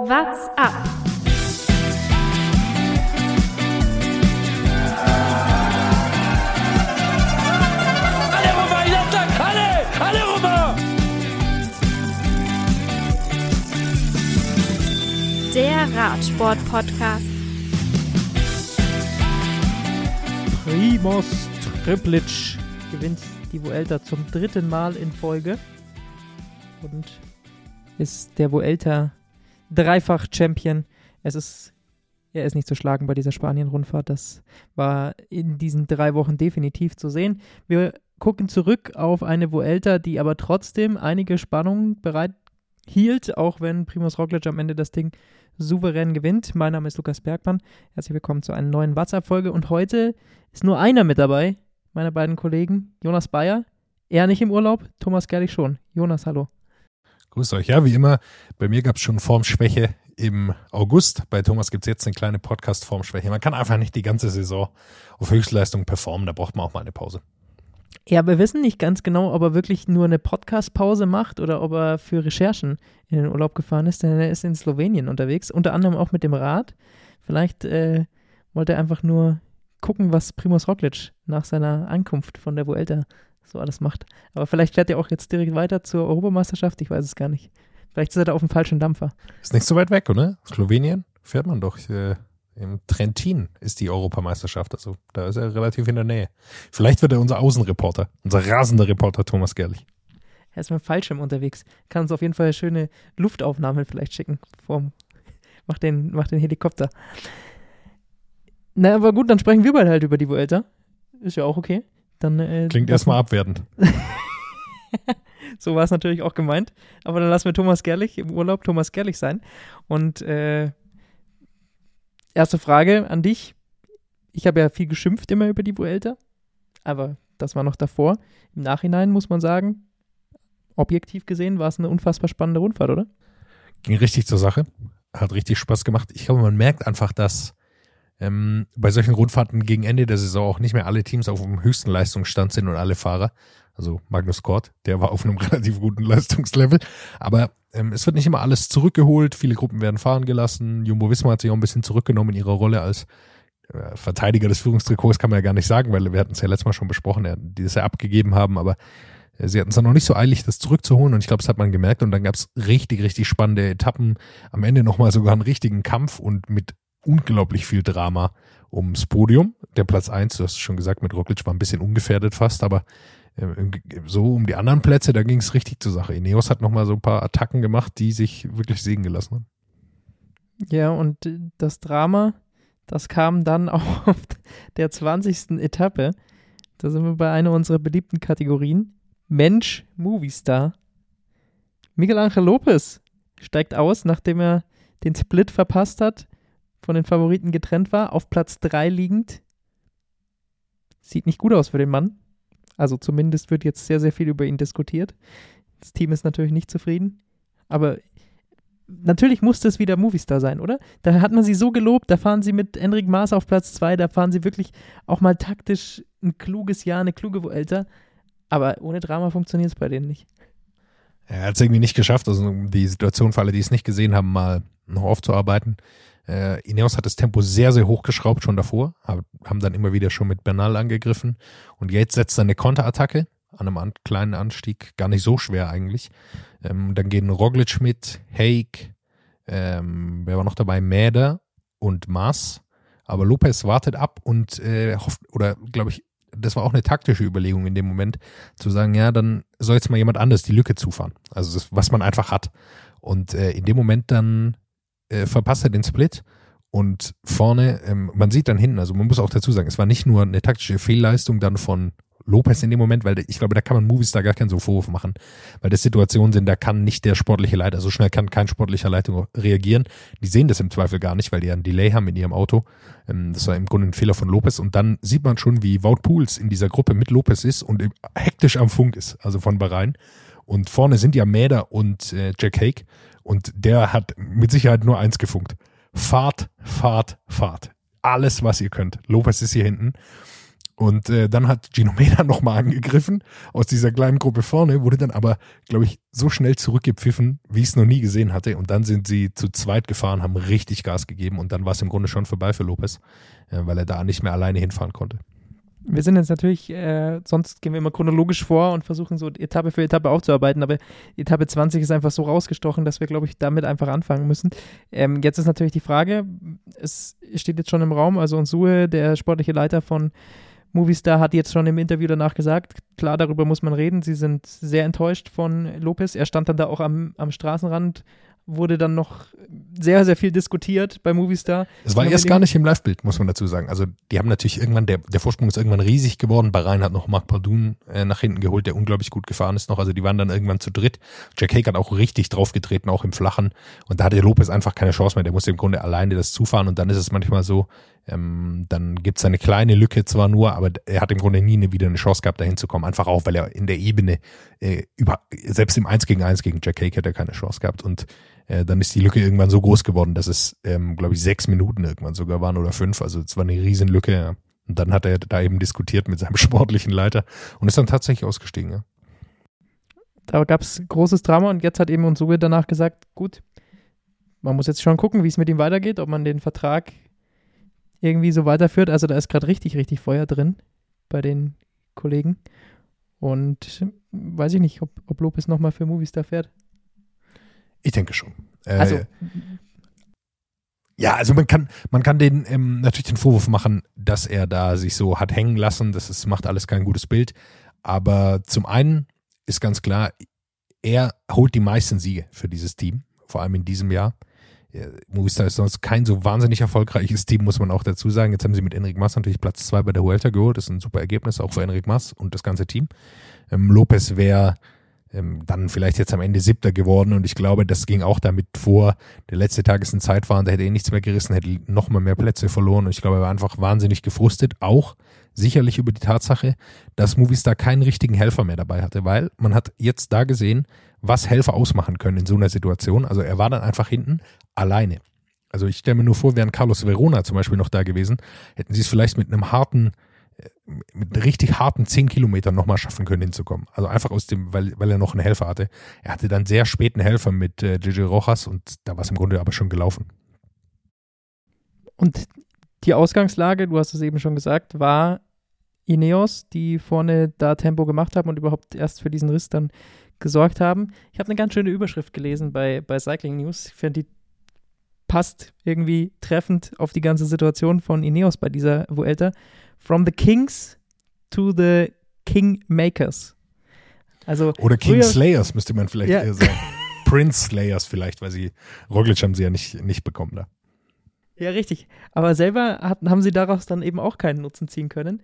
What's up? Allez Romain, il attaque Allez Allez Romain Der Radsport-Podcast. Primoz Triplic gewinnt die Vuelta zum dritten Mal in Folge und ist der Vuelta Dreifach-Champion. Es ist, er ist nicht zu schlagen bei dieser Spanien-Rundfahrt. Das war in diesen drei Wochen definitiv zu sehen. Wir gucken zurück auf eine Vuelta, die aber trotzdem einige Spannungen bereit hielt, auch wenn Primoz Roglic am Ende das Ding souverän gewinnt. Mein Name ist Lukas Bergmann. Herzlich willkommen zu einer neuen WhatsApp-Folge und heute ist nur einer mit dabei, meine beiden Kollegen, Jonas Bayer. Er nicht im Urlaub, Thomas Gerlich schon. Jonas, hallo. Grüßt euch. Ja, wie immer, bei mir gab es schon Formschwäche im August. Bei Thomas gibt es jetzt eine kleine Podcast-Formschwäche. Man kann einfach nicht die ganze Saison auf Höchstleistung performen. Da braucht man auch mal eine Pause. Ja, wir wissen nicht ganz genau, ob er wirklich nur eine Podcast-Pause macht oder ob er für Recherchen in den Urlaub gefahren ist, denn er ist in Slowenien unterwegs, unter anderem auch mit dem Rad. Vielleicht äh, wollte er einfach nur gucken, was Primoz Roglic nach seiner Ankunft von der Vuelta so alles macht. Aber vielleicht fährt er auch jetzt direkt weiter zur Europameisterschaft, ich weiß es gar nicht. Vielleicht ist er da auf dem falschen Dampfer. Ist nicht so weit weg, oder? Slowenien fährt man doch. Äh, Im Trentin ist die Europameisterschaft. Also da ist er relativ in der Nähe. Vielleicht wird er unser Außenreporter, unser rasender Reporter Thomas Gerlich. Er ist mit dem Fallschirm unterwegs. Kann uns auf jeden Fall schöne Luftaufnahmen vielleicht schicken. Vom, mach, den, mach den Helikopter. Na, aber gut, dann sprechen wir beide halt über die Vuelta. Ist ja auch okay. Dann, äh, Klingt erstmal abwertend. so war es natürlich auch gemeint. Aber dann lassen wir Thomas Gerlich im Urlaub Thomas Gerlich sein. Und äh, erste Frage an dich. Ich habe ja viel geschimpft immer über die Vuelta, aber das war noch davor. Im Nachhinein muss man sagen, objektiv gesehen war es eine unfassbar spannende Rundfahrt, oder? Ging richtig zur Sache. Hat richtig Spaß gemacht. Ich glaube, man merkt einfach, dass ähm, bei solchen Rundfahrten gegen Ende der Saison auch nicht mehr alle Teams auf dem höchsten Leistungsstand sind und alle Fahrer. Also Magnus Kort, der war auf einem relativ guten Leistungslevel. Aber ähm, es wird nicht immer alles zurückgeholt. Viele Gruppen werden fahren gelassen. Jumbo Wismar hat sich auch ein bisschen zurückgenommen in ihrer Rolle als äh, Verteidiger des Führungstrikots, kann man ja gar nicht sagen, weil wir hatten es ja letztes Mal schon besprochen, die das ja abgegeben haben. Aber äh, sie hatten es dann noch nicht so eilig, das zurückzuholen. Und ich glaube, das hat man gemerkt. Und dann gab es richtig, richtig spannende Etappen. Am Ende nochmal sogar einen richtigen Kampf und mit unglaublich viel Drama ums Podium. Der Platz eins, du hast es schon gesagt, mit Roglic war ein bisschen ungefährdet fast, aber äh, so um die anderen Plätze, da ging es richtig zur Sache. Ineos hat nochmal so ein paar Attacken gemacht, die sich wirklich sehen gelassen haben. Ja, und das Drama, das kam dann auch auf der 20. Etappe. Da sind wir bei einer unserer beliebten Kategorien. Mensch, Moviestar. Miguel Angel Lopez steigt aus, nachdem er den Split verpasst hat von den Favoriten getrennt war, auf Platz 3 liegend. Sieht nicht gut aus für den Mann. Also zumindest wird jetzt sehr, sehr viel über ihn diskutiert. Das Team ist natürlich nicht zufrieden. Aber natürlich musste es wieder Movistar sein, oder? Da hat man sie so gelobt, da fahren sie mit Enric Maas auf Platz 2, da fahren sie wirklich auch mal taktisch ein kluges Jahr, eine kluge Vuelta. Aber ohne Drama funktioniert es bei denen nicht. Er hat es irgendwie nicht geschafft, also die Situation für alle, die es nicht gesehen haben, mal noch aufzuarbeiten. Äh, Ineos hat das Tempo sehr, sehr hochgeschraubt schon davor, haben dann immer wieder schon mit Bernal angegriffen und jetzt setzt er eine Konterattacke an einem an kleinen Anstieg, gar nicht so schwer eigentlich. Ähm, dann gehen Roglic mit, Haig, ähm, wer war noch dabei, Mäder und Maas. Aber Lopez wartet ab und äh, hofft, oder glaube ich, das war auch eine taktische Überlegung in dem Moment, zu sagen, ja, dann soll jetzt mal jemand anders die Lücke zufahren. Also das, was man einfach hat. Und äh, in dem Moment dann äh, verpasst er den Split und vorne, ähm, man sieht dann hinten, also man muss auch dazu sagen, es war nicht nur eine taktische Fehlleistung dann von Lopez in dem Moment, weil ich glaube, da kann man Movies da gar keinen so Vorwurf machen, weil das Situationen sind, da kann nicht der sportliche Leiter, so schnell kann kein sportlicher Leiter reagieren. Die sehen das im Zweifel gar nicht, weil die einen Delay haben in ihrem Auto. Ähm, das war im Grunde ein Fehler von Lopez und dann sieht man schon, wie Wout Pools in dieser Gruppe mit Lopez ist und hektisch am Funk ist, also von Bahrain. Und vorne sind ja Mäder und äh, Jack Hake und der hat mit Sicherheit nur eins gefunkt. Fahrt, Fahrt, Fahrt. Alles, was ihr könnt. Lopez ist hier hinten. Und äh, dann hat Gino Meda nochmal angegriffen aus dieser kleinen Gruppe vorne, wurde dann aber, glaube ich, so schnell zurückgepfiffen, wie ich es noch nie gesehen hatte. Und dann sind sie zu zweit gefahren, haben richtig Gas gegeben und dann war es im Grunde schon vorbei für Lopez, äh, weil er da nicht mehr alleine hinfahren konnte. Wir sind jetzt natürlich, äh, sonst gehen wir immer chronologisch vor und versuchen so Etappe für Etappe aufzuarbeiten, aber Etappe 20 ist einfach so rausgestochen, dass wir, glaube ich, damit einfach anfangen müssen. Ähm, jetzt ist natürlich die Frage, es steht jetzt schon im Raum, also Unsue, der sportliche Leiter von Movistar, hat jetzt schon im Interview danach gesagt, klar, darüber muss man reden, sie sind sehr enttäuscht von Lopez. Er stand dann da auch am, am Straßenrand wurde dann noch sehr, sehr viel diskutiert bei Movistar. Es war erst gar nicht im Live-Bild, muss man dazu sagen. Also die haben natürlich irgendwann, der, der Vorsprung ist irgendwann riesig geworden. Bahrain hat noch Marc Pardun äh, nach hinten geholt, der unglaublich gut gefahren ist noch. Also die waren dann irgendwann zu dritt. Jack Hake hat auch richtig draufgetreten, auch im Flachen. Und da hatte Lopez einfach keine Chance mehr. Der musste im Grunde alleine das zufahren. Und dann ist es manchmal so, ähm, dann gibt es eine kleine Lücke zwar nur, aber er hat im Grunde nie eine, wieder eine Chance gehabt, da hinzukommen. Einfach auch, weil er in der Ebene äh, über, selbst im 1 gegen 1 gegen Jack Hake hätte er keine Chance gehabt. Und äh, dann ist die Lücke irgendwann so groß geworden, dass es, ähm, glaube ich, sechs Minuten irgendwann sogar waren oder fünf. Also es war eine Riesenlücke. Ja. Und dann hat er da eben diskutiert mit seinem sportlichen Leiter und ist dann tatsächlich ausgestiegen. Ja. Da gab es großes Drama und jetzt hat eben Unsuge danach gesagt, gut, man muss jetzt schon gucken, wie es mit ihm weitergeht, ob man den Vertrag irgendwie so weiterführt. Also da ist gerade richtig, richtig Feuer drin bei den Kollegen. Und weiß ich nicht, ob, ob Lopez nochmal für Movies da fährt. Ich denke schon. Äh, Also, ja, also man kann, man kann den ähm, natürlich den Vorwurf machen, dass er da sich so hat hängen lassen. Das ist, macht alles kein gutes Bild. Aber zum einen ist ganz klar, er holt die meisten Siege für dieses Team, vor allem in diesem Jahr. Movistar ist sonst kein so wahnsinnig erfolgreiches Team, muss man auch dazu sagen. Jetzt haben sie mit Enric Mas natürlich Platz zwei bei der Vuelta geholt. Das ist ein super Ergebnis, auch für Enric Mas und das ganze Team. Ähm, Lopez wäre ähm, dann vielleicht jetzt am Ende siebter geworden und ich glaube, das ging auch damit vor. Der letzte Tag ist ein Zeitfahren, da hätte er nichts mehr gerissen, hätte noch mal mehr Plätze verloren und ich glaube, er war einfach wahnsinnig gefrustet, auch sicherlich über die Tatsache, dass Movistar keinen richtigen Helfer mehr dabei hatte, weil man hat jetzt da gesehen, was Helfer ausmachen können in so einer Situation. Also er war dann einfach hinten alleine. Also ich stelle mir nur vor, wären Carlos Verona zum Beispiel noch da gewesen, hätten sie es vielleicht mit einem harten mit richtig harten 10 Kilometern nochmal schaffen können hinzukommen. Also einfach aus dem, weil, weil er noch einen Helfer hatte. Er hatte dann sehr späten Helfer mit äh, Gigi Rojas und da war es im Grunde aber schon gelaufen. Und die Ausgangslage, du hast es eben schon gesagt, war Ineos, die vorne da Tempo gemacht haben und überhaupt erst für diesen Riss dann gesorgt haben. Ich habe eine ganz schöne Überschrift gelesen bei, bei Cycling News. Ich finde, die passt irgendwie treffend auf die ganze Situation von Ineos bei dieser Vuelta. From the Kings to the Kingmakers. Also Oder King früher- Slayers müsste man vielleicht Ja. eher sagen. Prince Slayers vielleicht, weil sie Roglic haben sie ja nicht, nicht bekommen da. Ja, richtig. Aber selber hatten, haben sie daraus dann eben auch keinen Nutzen ziehen können.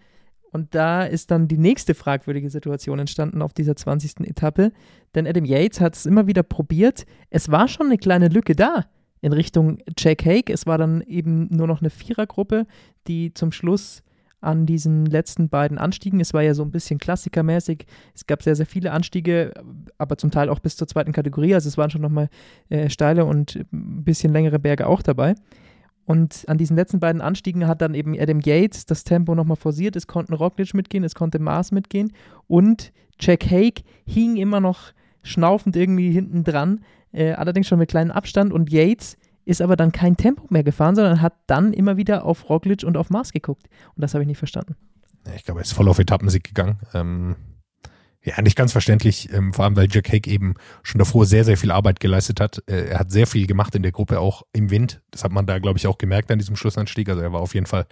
Und da ist dann die nächste fragwürdige Situation entstanden auf dieser 20. Etappe. Denn Adam Yates hat es immer wieder probiert. Es war schon eine kleine Lücke da in Richtung Jack Hake. Es war dann eben nur noch eine Vierergruppe, die zum Schluss an diesen letzten beiden Anstiegen, es war ja so ein bisschen klassikermäßig, es gab sehr, sehr viele Anstiege, aber zum Teil auch bis zur zweiten Kategorie, also es waren schon nochmal äh, steile und ein bisschen längere Berge auch dabei. Und an diesen letzten beiden Anstiegen hat dann eben Adam Yates das Tempo nochmal forciert. Es konnten Roglic mitgehen, es konnte Mars mitgehen. Und Jack Hake hing immer noch schnaufend irgendwie hinten dran, äh, allerdings schon mit kleinem Abstand. Und Yates ist aber dann kein Tempo mehr gefahren, sondern hat dann immer wieder auf Roglic und auf Mars geguckt. Und das habe ich nicht verstanden. Ich glaube, er ist voll auf Etappensieg gegangen. Ähm, ja, nicht ganz verständlich, ähm, vor allem weil Jack Hake eben schon davor sehr, sehr viel Arbeit geleistet hat. Äh, er hat sehr viel gemacht in der Gruppe, auch im Wind. Das hat man da, glaube ich, auch gemerkt an diesem Schlussanstieg. Also er war auf jeden Fall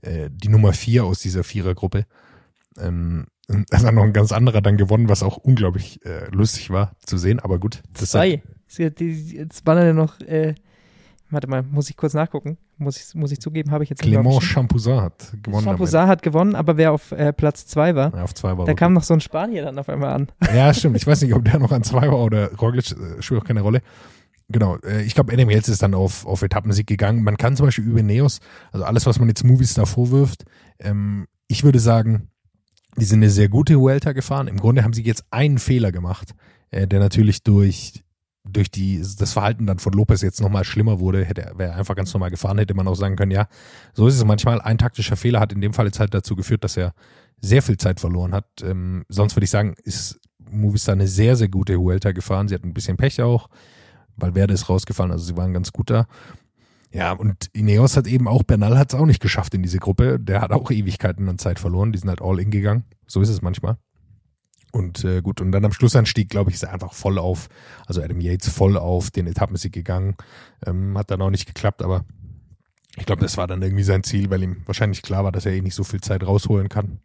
äh, die Nummer vier aus dieser Vierergruppe. Ähm, und da hat noch ein ganz anderer dann gewonnen, was auch unglaublich äh, lustig war zu sehen. Aber gut, das Zwei. Die- Jetzt waren ja noch, äh, warte mal, muss ich kurz nachgucken. Muss ich, muss ich zugeben, habe ich jetzt Clément. Champousin hat gewonnen. Champousat hat gewonnen, aber wer auf äh, Platz zwei war, damit. Ja, auf zwei war da kam noch so ein Spanier dann auf einmal an. Ja, stimmt. Ich weiß nicht, ob der noch an zwei war oder Roglic, äh, spielt auch keine Rolle. Genau, äh, ich glaube, Yates ist dann auf, auf Etappensieg gegangen. Man kann zum Beispiel über Neos, also alles, was man jetzt Movies da vorwirft, ähm, ich würde sagen, die sind eine sehr gute Vuelta gefahren. Im Grunde haben sie jetzt einen Fehler gemacht, äh, der natürlich durch durch die, das Verhalten dann von Lopez jetzt nochmal schlimmer wurde, hätte er, wäre er einfach ganz normal gefahren, hätte man auch sagen können, ja, so ist es manchmal. Ein taktischer Fehler hat in dem Fall jetzt halt dazu geführt, dass er sehr viel Zeit verloren hat. Ähm, sonst würde ich sagen, ist Movistar eine sehr, sehr gute Huelta gefahren. Sie hatten ein bisschen Pech auch, weil Werde ist rausgefallen, also sie waren ganz gut da. Ja, und Ineos hat eben auch, Bernal hat es auch nicht geschafft in diese Gruppe. Der hat auch Ewigkeiten an Zeit verloren. Die sind halt all in gegangen. So ist es manchmal. Und äh, gut, und dann am Schlussanstieg, glaube ich, ist er einfach voll auf, also Adam Yates voll auf den Etappensieg gegangen. Ähm, hat dann auch nicht geklappt, aber ich glaube, das war dann irgendwie sein Ziel, weil ihm wahrscheinlich klar war, dass er eh nicht so viel Zeit rausholen kann.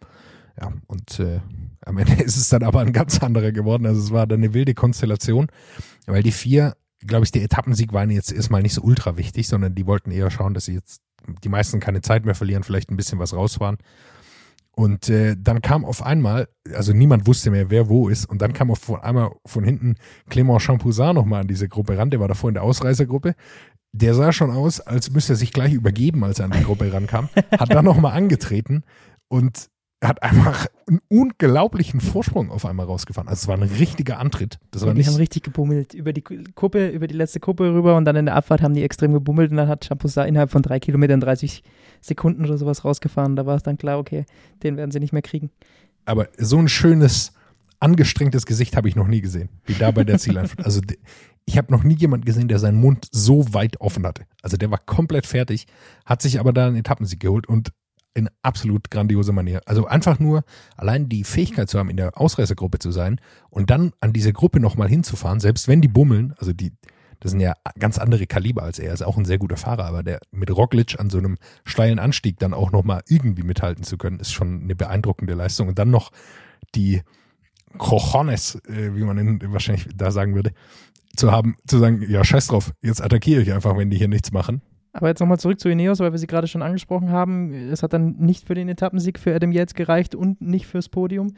Ja, und äh, am Ende ist es dann aber ein ganz anderer geworden. Also es war dann eine wilde Konstellation, weil die vier, glaube ich, der Etappensieg waren jetzt erstmal nicht so ultra wichtig, sondern die wollten eher schauen, dass sie jetzt die meisten keine Zeit mehr verlieren, vielleicht ein bisschen was rausfahren. Und äh, dann kam auf einmal, also niemand wusste mehr, wer wo ist, und dann kam auf einmal von hinten Clément Champoussin nochmal an diese Gruppe ran, der war davor in der Ausreißergruppe. Der sah schon aus, als müsste er sich gleich übergeben, als er an die Gruppe rankam. Hat dann nochmal angetreten und hat einfach einen unglaublichen Vorsprung auf einmal rausgefahren. Also es war ein richtiger Antritt. Das war die nicht, haben richtig gebummelt über die Kuppe, über die letzte Kuppe rüber und dann in der Abfahrt haben die extrem gebummelt und dann hat Champoussin innerhalb von drei Kilometern 30 Sekunden oder sowas rausgefahren. Da war es dann klar, okay, den werden sie nicht mehr kriegen. aber so ein schönes, angestrengtes Gesicht habe ich noch nie gesehen, wie da bei der Zieleinfahrt. Also ich habe noch nie jemanden gesehen, der seinen Mund so weit offen hatte. Also der war komplett fertig, hat sich aber da einen Etappensieg geholt und in absolut grandiose Manier. Also einfach nur allein die Fähigkeit zu haben, in der Ausreißergruppe zu sein und dann an diese Gruppe nochmal hinzufahren, selbst wenn die bummeln, also die, das sind ja ganz andere Kaliber als er, er ist auch ein sehr guter Fahrer, aber der mit Roglic an so einem steilen Anstieg dann auch nochmal irgendwie mithalten zu können, ist schon eine beeindruckende Leistung. Und dann noch die Cojones, äh, wie man in, wahrscheinlich da sagen würde, zu haben, zu sagen, ja, scheiß drauf, jetzt attackiere ich einfach, wenn die hier nichts machen. Aber jetzt nochmal zurück zu Ineos, weil wir sie gerade schon angesprochen haben. Es hat dann nicht für den Etappensieg für Adam Yates gereicht und nicht fürs Podium.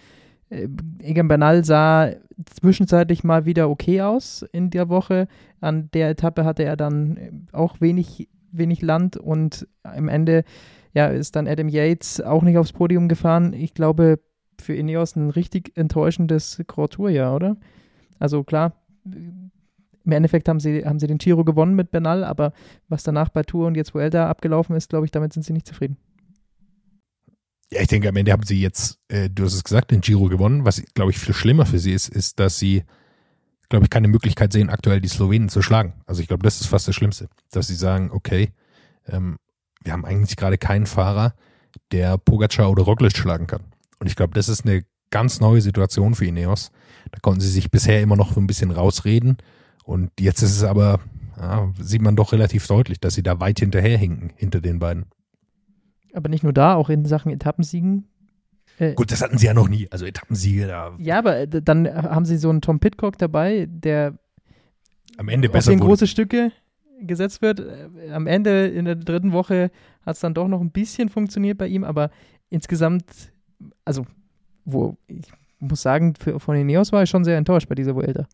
Äh, Egan Bernal sah zwischenzeitlich mal wieder okay aus in der Woche. An der Etappe hatte er dann äh, auch wenig, wenig Land und am Ende ja, ist dann Adam Yates auch nicht aufs Podium gefahren. Ich glaube, für Ineos ein richtig enttäuschendes Grand oder? Also klar, im Endeffekt haben sie, haben sie den Giro gewonnen mit Bernal, aber was danach bei Tour und jetzt Vuelta abgelaufen ist, glaube ich, damit sind sie nicht zufrieden. Ja, ich denke, am Ende haben sie jetzt, äh, du hast es gesagt, den Giro gewonnen. Was, glaube ich, viel schlimmer für sie ist, ist, dass sie, glaube ich, keine Möglichkeit sehen, aktuell die Slowenen zu schlagen. Also ich glaube, das ist fast das Schlimmste, dass sie sagen, okay, ähm, wir haben eigentlich gerade keinen Fahrer, der Pogacar oder Roglic schlagen kann. Und ich glaube, das ist eine ganz neue Situation für Ineos. Da konnten sie sich bisher immer noch so ein bisschen rausreden. Und jetzt ist es aber, ja, sieht man doch relativ deutlich, dass sie da weit hinterherhinken, hinter den beiden. Aber nicht nur da, auch in Sachen Etappensiegen. Äh, Gut, das hatten sie ja noch nie. Also Etappensiege da Ja, aber äh, dann haben sie so einen Tom Pitcock dabei, der am Ende auf besser den wurde. große Stücke gesetzt wird. Äh, Am Ende in der dritten Woche hat es dann doch noch ein bisschen funktioniert bei ihm, aber insgesamt, also wo ich muss sagen, für, von Ineos war ich schon sehr enttäuscht bei dieser Vuelta.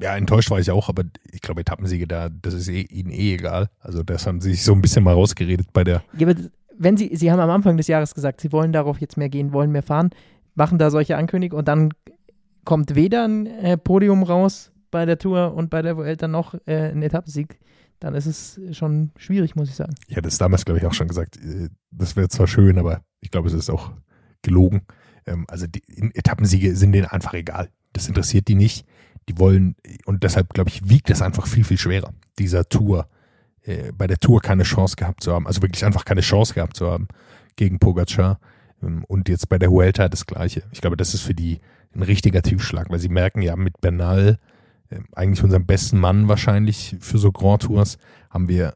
Ja, enttäuscht war ich auch, aber ich glaube, Etappensiege da, das ist eh, ihnen eh egal. Also das haben sie sich so ein bisschen mal rausgeredet bei der. Ja, aber wenn sie, sie haben am Anfang des Jahres gesagt, sie wollen darauf jetzt mehr gehen, wollen mehr fahren, machen da solche Ankündigungen und dann kommt weder ein äh, Podium raus bei der Tour und bei der Vuelta noch äh, ein Etappensieg, dann ist es schon schwierig, muss ich sagen. Ich hatte es damals, glaube ich, auch schon gesagt, äh, das wäre zwar schön, aber ich glaube, es ist auch gelogen. Ähm, Also die Etappensiege sind denen einfach egal. Das interessiert die nicht. Die wollen, und deshalb, glaube ich, wiegt das einfach viel, viel schwerer, dieser Tour, äh, bei der Tour keine Chance gehabt zu haben. Also wirklich einfach keine Chance gehabt zu haben gegen Pogacar. Ähm, Und jetzt bei der Vuelta das Gleiche. Ich glaube, das ist für die ein richtiger Tiefschlag, weil sie merken ja mit Bernal, äh, eigentlich unserem besten Mann wahrscheinlich für so Grand Tours, haben wir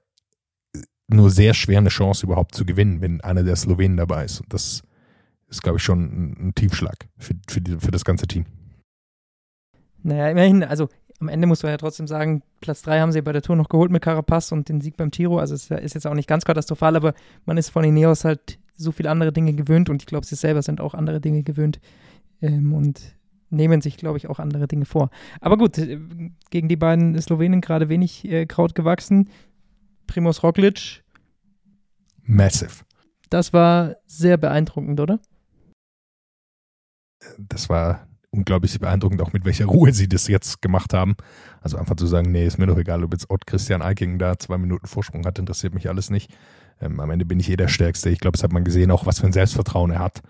nur sehr schwer eine Chance überhaupt zu gewinnen, wenn einer der Slowenen dabei ist. Und das ist, glaube ich, schon ein, ein Tiefschlag für, für, die, für das ganze Team. Naja, immerhin, also am Ende muss man ja trotzdem sagen, Platz 3 haben sie bei der Tour noch geholt mit Carapaz und den Sieg beim Giro. Also es ist jetzt auch nicht ganz katastrophal, aber man ist von Ineos halt so viele andere Dinge gewöhnt und ich glaube, sie selber sind auch andere Dinge gewöhnt ähm, und nehmen sich, glaube ich, auch andere Dinge vor. Aber gut, äh, gegen die beiden Slowenen gerade wenig äh, Kraut gewachsen. Primoz Roglic, Massive. das war sehr beeindruckend, oder? Das war unglaublich beeindruckend, auch mit welcher Ruhe sie das jetzt gemacht haben. Also einfach zu sagen, nee, ist mir doch egal, ob jetzt Ott Christian Eiking da zwei Minuten Vorsprung hat, interessiert mich alles nicht. Ähm, am Ende bin ich eh der Stärkste. Ich glaube, das hat man gesehen, auch was für ein Selbstvertrauen er hat.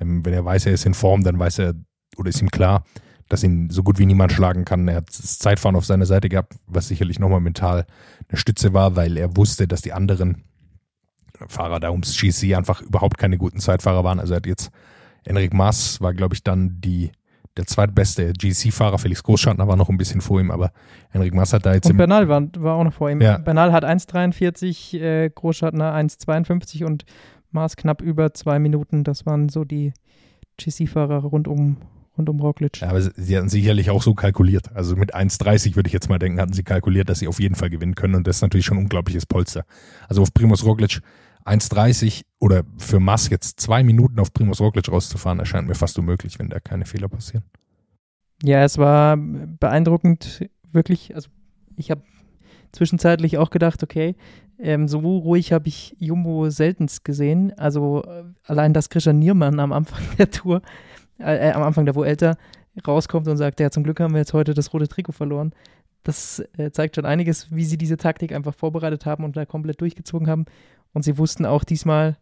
Ähm, wenn er weiß, er ist in Form, dann weiß er, oder ist ihm klar, dass ihn so gut wie niemand schlagen kann. Er hat das Zeitfahren auf seiner Seite gehabt, was sicherlich nochmal mental eine Stütze war, weil er wusste, dass die anderen Fahrer da ums GC einfach überhaupt keine guten Zeitfahrer waren. Also er hat jetzt Enric Maas war, glaube ich, dann die der zweitbeste GC-Fahrer. Felix Großschartner war noch ein bisschen vor ihm, aber Enric Maas hat da jetzt. Und Bernal war, war auch noch vor ihm. Ja. Bernal hat 1,43, äh, Großschartner 1,52 und Maas knapp über zwei Minuten. Das waren so die GC-Fahrer rund um, rund um Roglic. Ja, aber sie hatten sicherlich auch so kalkuliert. Also mit 1,30 würde ich jetzt mal denken, hatten sie kalkuliert, dass sie auf jeden Fall gewinnen können und das ist natürlich schon ein unglaubliches Polster. Also auf Primus Roglic 1,30 oder für Mass jetzt zwei Minuten auf Primus Roglic rauszufahren, erscheint mir fast unmöglich, wenn da keine Fehler passieren. Ja, es war beeindruckend, wirklich. Also ich habe zwischenzeitlich auch gedacht, okay, ähm, so ruhig habe ich Jumbo seltenst gesehen. Also äh, allein, dass Christian Niermann am Anfang der Tour, äh, äh, am Anfang der Vuelta rauskommt und sagt, ja, zum Glück haben wir jetzt heute das rote Trikot verloren. Das äh, zeigt schon einiges, wie sie diese Taktik einfach vorbereitet haben und da komplett durchgezogen haben. Und sie wussten auch diesmal,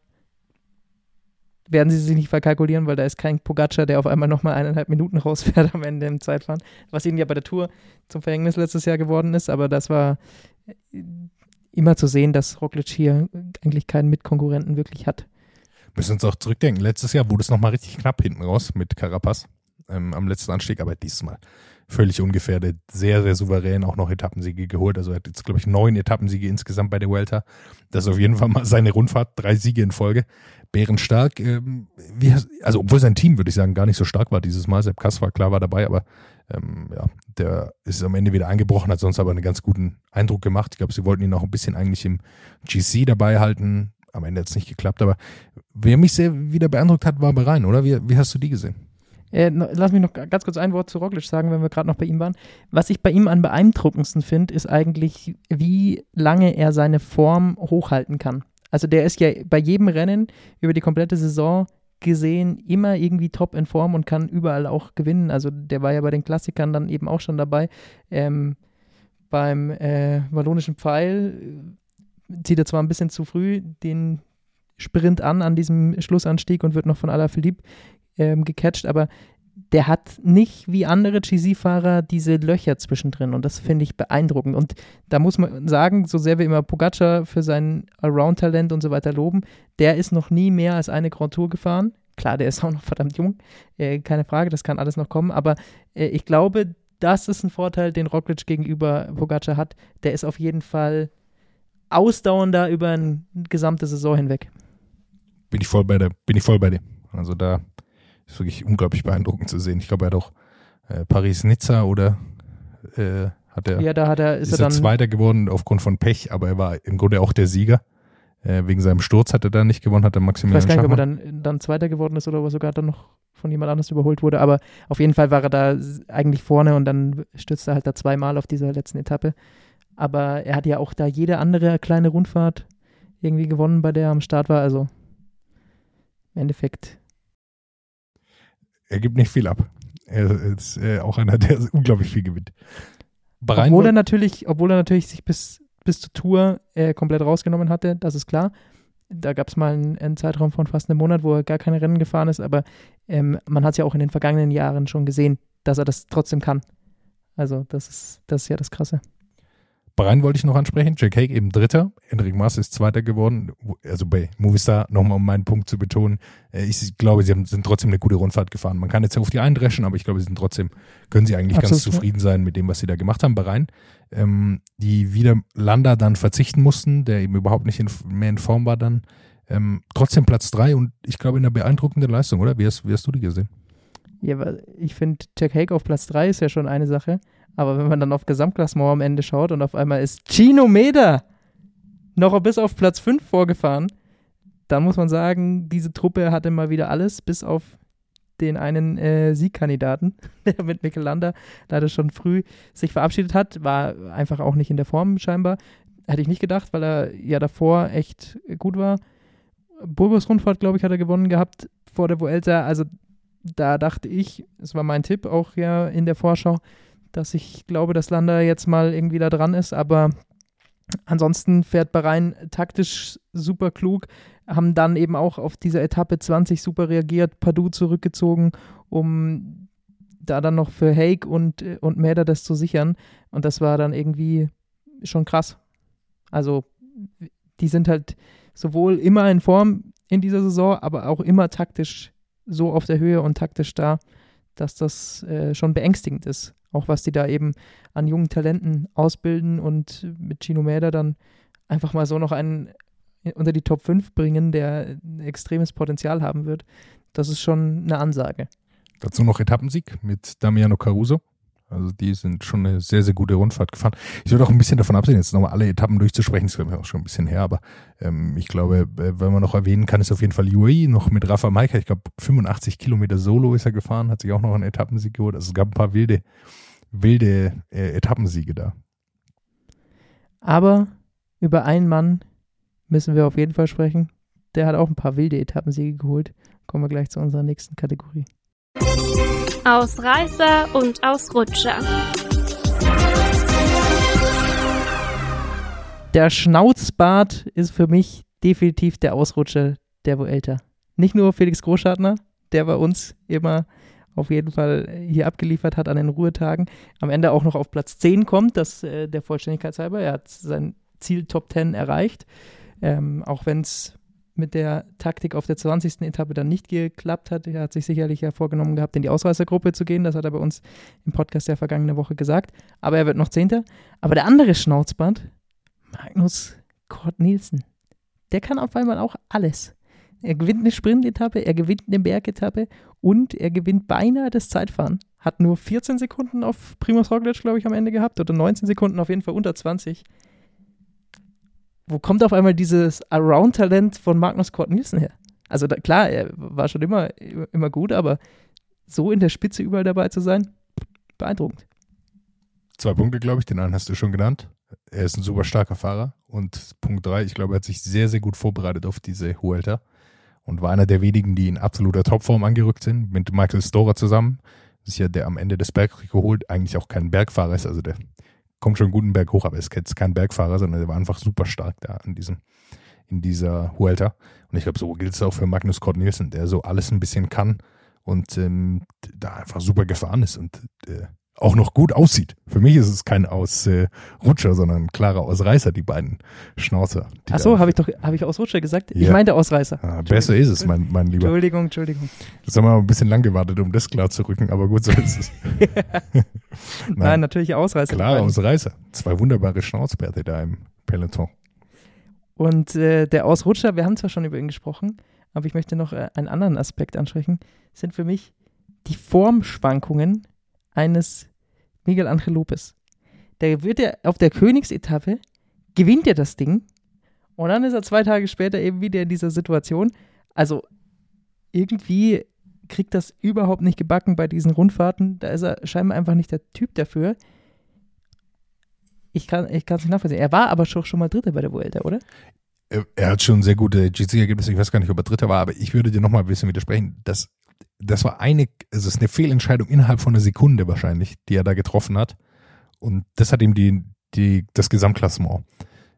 werden sie sich nicht verkalkulieren, weil da ist kein Pogacar, der auf einmal nochmal eineinhalb Minuten rausfährt am Ende im Zeitfahren, was ihnen ja bei der Tour zum Verhängnis letztes Jahr geworden ist, aber das war immer zu sehen, dass Roglic hier eigentlich keinen Mitkonkurrenten wirklich hat. Müssen uns auch zurückdenken. Letztes Jahr wurde es nochmal richtig knapp hinten raus mit Carapaz ähm, am letzten Anstieg, aber diesmal völlig ungefährdet, sehr, sehr souverän auch noch Etappensiege geholt. Also er hat jetzt, glaube ich, neun Etappensiege insgesamt bei der Vuelta. Das ist auf jeden Fall mal seine Rundfahrt, drei Siege in Folge. Bärenstark, ähm, wie, also obwohl sein Team, würde ich sagen, gar nicht so stark war dieses Mal. Sepp Kass war klar war dabei, aber ähm, ja, der ist am Ende wieder eingebrochen, hat sonst aber einen ganz guten Eindruck gemacht. Ich glaube, sie wollten ihn auch ein bisschen eigentlich im GC dabei halten. Am Ende hat es nicht geklappt, aber wer mich sehr wieder beeindruckt hat, war Bahrain, oder? Wie, wie hast du die gesehen? Äh, lass mich noch ganz kurz ein Wort zu Roglic sagen, wenn wir gerade noch bei ihm waren. Was ich bei ihm am beeindruckendsten finde, ist eigentlich, wie lange er seine Form hochhalten kann. Also der ist ja bei jedem Rennen über die komplette Saison gesehen immer irgendwie top in Form und kann überall auch gewinnen. Also der war ja bei den Klassikern dann eben auch schon dabei. Ähm, beim äh, Wallonischen Pfeil äh, zieht er zwar ein bisschen zu früh den Sprint an an diesem Schlussanstieg und wird noch von Alaphilippe ähm, gecatcht, aber der hat nicht wie andere GC-Fahrer diese Löcher zwischendrin und das finde ich beeindruckend. Und da muss man sagen, so sehr wir immer Pogacar für sein Allround-Talent und so weiter loben, der ist noch nie mehr als eine Grand Tour gefahren. Klar, der ist auch noch verdammt jung, äh, keine Frage, das kann alles noch kommen, aber äh, ich glaube, das ist ein Vorteil, den Roglic gegenüber Pogacar hat. Der ist auf jeden Fall ausdauernder über eine gesamte Saison hinweg. Bin ich voll bei dir, bin ich voll bei dir. Also da ist wirklich unglaublich beeindruckend zu sehen. Ich glaube, er hat auch äh, Paris-Nizza oder äh, hat er, ja, da hat er, ist, ist er er dann, Zweiter geworden aufgrund von Pech, aber er war im Grunde auch der Sieger. Äh, wegen seinem Sturz hat er da nicht gewonnen, hat er ich Maximilian weiß gar nicht, ob er dann, dann Zweiter geworden ist oder ob er sogar dann noch von jemand anders überholt wurde, aber auf jeden Fall war er da eigentlich vorne und dann stürzte er halt da zweimal auf dieser letzten Etappe. Aber er hat ja auch da jede andere kleine Rundfahrt irgendwie gewonnen, bei der er am Start war. Also im Endeffekt Er gibt nicht viel ab. Er ist äh, auch einer, der unglaublich viel gewinnt. Bahrain obwohl er natürlich, obwohl er natürlich sich bis, bis zur Tour äh, komplett rausgenommen hatte, das ist klar. Da gab es mal einen, einen Zeitraum von fast einem Monat, wo er gar keine Rennen gefahren ist, aber ähm, man hat es ja auch in den vergangenen Jahren schon gesehen, dass er das trotzdem kann. Also das ist, das ist ja das Krasse. Bahrain wollte ich noch ansprechen. Jack Hague eben Dritter. Enric Mas ist Zweiter geworden. Also bei Movistar, nochmal um meinen Punkt zu betonen. äh, Ich glaube, sie haben, sind trotzdem eine gute Rundfahrt gefahren. Man kann jetzt auf die eindreschen, aber ich glaube, sie sind trotzdem, können sie eigentlich ganz Absolut, ja. zufrieden sein mit dem, was sie da gemacht haben. Bahrain, ähm, die wieder Landa dann verzichten mussten, der eben überhaupt nicht in, mehr in Form war dann. Ähm, trotzdem Platz drei und ich glaube in einer beeindruckenden Leistung, oder? Wie hast, wie hast du die gesehen? Ja, weil ich finde, Jack Hague auf Platz 3 ist ja schon eine Sache, aber wenn man dann auf Gesamtklassement am Ende schaut und auf einmal ist Gino Meder noch bis auf Platz 5 vorgefahren, dann muss man sagen, diese Truppe hatte mal wieder alles, bis auf den einen äh, Siegkandidaten, der mit Mikkel Lander leider schon früh sich verabschiedet hat, war einfach auch nicht in der Form scheinbar. Hätte ich nicht gedacht, weil er ja davor echt gut war. Burgos Rundfahrt, glaube ich, hat er gewonnen gehabt vor der Vuelta. Also da dachte ich, es war mein Tipp auch ja in der Vorschau, dass ich glaube, dass Landa jetzt mal irgendwie da dran ist, aber ansonsten fährt Bahrain taktisch super klug, haben dann eben auch auf dieser Etappe 20 super reagiert, Padu zurückgezogen, um da dann noch für Haig und, und Mäder das zu sichern. Und das war dann irgendwie schon krass. Also, die sind halt sowohl immer in Form in dieser Saison, aber auch immer taktisch so auf der Höhe und taktisch da, dass das äh, schon beängstigend ist. Auch was die da eben an jungen Talenten ausbilden und mit Gino Mäder dann einfach mal so noch einen unter die Top 5 bringen, der ein extremes Potenzial haben wird. Das ist schon eine Ansage. Dazu noch Etappensieg mit Damiano Caruso. Also die sind schon eine sehr, sehr gute Rundfahrt gefahren. Ich würde auch ein bisschen davon absehen, jetzt nochmal alle Etappen durchzusprechen. Das wäre mir auch schon ein bisschen her, aber ähm, ich glaube, äh, wenn man noch erwähnen kann, ist auf jeden Fall UAE noch mit Rafa Maika. Ich glaube, 85 Kilometer Solo ist er gefahren, hat sich auch noch einen Etappensieg geholt. Also es gab ein paar wilde, wilde äh, Etappensiege da. Aber über einen Mann müssen wir auf jeden Fall sprechen. Der hat auch ein paar wilde Etappensiege geholt. Kommen wir gleich zu unserer nächsten Kategorie. Ausreißer und Ausrutscher. Der Schnauzbart ist für mich definitiv der Ausrutscher der Vuelta. Nicht nur Felix Großschartner, der bei uns immer auf jeden Fall hier abgeliefert hat an den Ruhetagen, am Ende auch noch auf Platz 10 kommt, das äh, der Vollständigkeit halber. Er hat sein Ziel Top 10 erreicht, ähm, auch wenn es mit der Taktik auf der 20. Etappe dann nicht geklappt hat. Er hat sich sicherlich ja vorgenommen gehabt, in die Ausreißergruppe zu gehen. Das hat er bei uns im Podcast der vergangenen Woche gesagt. Aber er wird noch Zehnter. Aber der andere Schnauzband, Magnus Kort Nielsen, der kann auf einmal auch alles. Er gewinnt eine Sprintetappe, er gewinnt eine Bergetappe und er gewinnt beinahe das Zeitfahren. Hat nur 14 Sekunden auf Primus Roglic, glaube ich, am Ende gehabt oder 19 Sekunden auf jeden Fall unter 20 wo kommt auf einmal dieses Around-Talent von Magnus Kort Nielsen her? Also da, klar, er war schon immer, immer gut, aber so in der Spitze überall dabei zu sein, beeindruckend. Zwei Punkte, glaube ich. Den einen hast du schon genannt. Er ist ein super starker Fahrer. Und Punkt drei, ich glaube, er hat sich sehr, sehr gut vorbereitet auf diese Huelta und war einer der wenigen, die in absoluter Topform angerückt sind, mit Michael Storer zusammen. Das ist ja der am Ende des Bergtrikots geholt, eigentlich auch kein Bergfahrer ist, also der kommt schon guten Berg hoch, aber ist jetzt kein Bergfahrer, sondern der war einfach super stark da in diesem, in dieser Huelta. Und ich glaube, so gilt es auch für Magnus Kort Nielsen, der so alles ein bisschen kann und ähm, da einfach super gefahren ist und äh, auch noch gut aussieht. Für mich ist es kein Ausrutscher, sondern ein klarer Ausreißer, die beiden Schnauzer. Die Achso, habe ich doch, habe ich Ausrutscher gesagt? Ja. Ich meinte Ausreißer. Ah, besser ist es, mein, mein Lieber. Entschuldigung, Entschuldigung. Jetzt haben wir ein bisschen lang gewartet, um das klar zu rücken, aber gut, so ist es. Nein, Nein, natürlich Ausreißer. Klar, Ausreißer. Zwei wunderbare Schnauzbärte da im Peloton. Und äh, der Ausrutscher, wir haben zwar schon über ihn gesprochen, aber ich möchte noch äh, einen anderen Aspekt ansprechen, sind für mich die Formschwankungen eines Miguel Angel Lopez. Der wird ja auf der Königsetappe, gewinnt er das Ding und dann ist er zwei Tage später eben wieder in dieser Situation. Also irgendwie kriegt das überhaupt nicht gebacken bei diesen Rundfahrten. Da ist er scheinbar einfach nicht der Typ dafür. Ich kann es nicht nachvollziehen. Er war aber schon, schon mal Dritter bei der Vuelta, oder? Er, er hat schon sehr gute GC-Ergebnisse. Ich weiß gar nicht, ob er Dritter war, aber ich würde dir nochmal ein bisschen widersprechen. Das, das war eine, es ist eine Fehlentscheidung innerhalb von einer Sekunde wahrscheinlich, die er da getroffen hat. Und das hat ihm die, die, das Gesamtklassement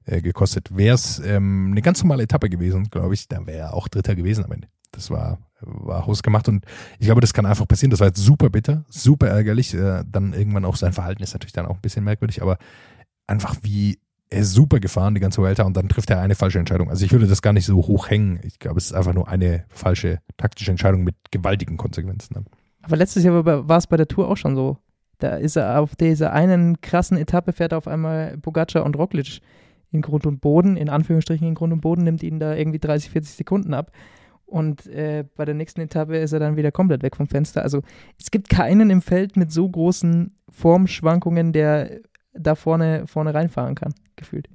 äh, gekostet. Wäre es ähm, eine ganz normale Etappe gewesen, glaube ich, dann wäre er auch Dritter gewesen am Ende. Das war, war hausgemacht und ich glaube, das kann einfach passieren. Das war jetzt super bitter, super ärgerlich. Äh, dann irgendwann auch sein Verhalten ist natürlich dann auch ein bisschen merkwürdig, aber einfach wie er ist super gefahren, die ganze Welt, und dann trifft er eine falsche Entscheidung. Also ich würde das gar nicht so hoch hängen. Ich glaube, es ist einfach nur eine falsche taktische Entscheidung mit gewaltigen Konsequenzen. Dann. Aber letztes Jahr war es bei der Tour auch schon so. Da ist er auf dieser einen krassen Etappe, fährt er auf einmal Pogacar und Roglic in Grund und Boden, in Anführungsstrichen in Grund und Boden, nimmt ihn da irgendwie 30, 40 Sekunden ab. Und äh, bei der nächsten Etappe ist er dann wieder komplett weg vom Fenster. Also es gibt keinen im Feld mit so großen Formschwankungen, der da vorne, vorne reinfahren kann, gefühlt.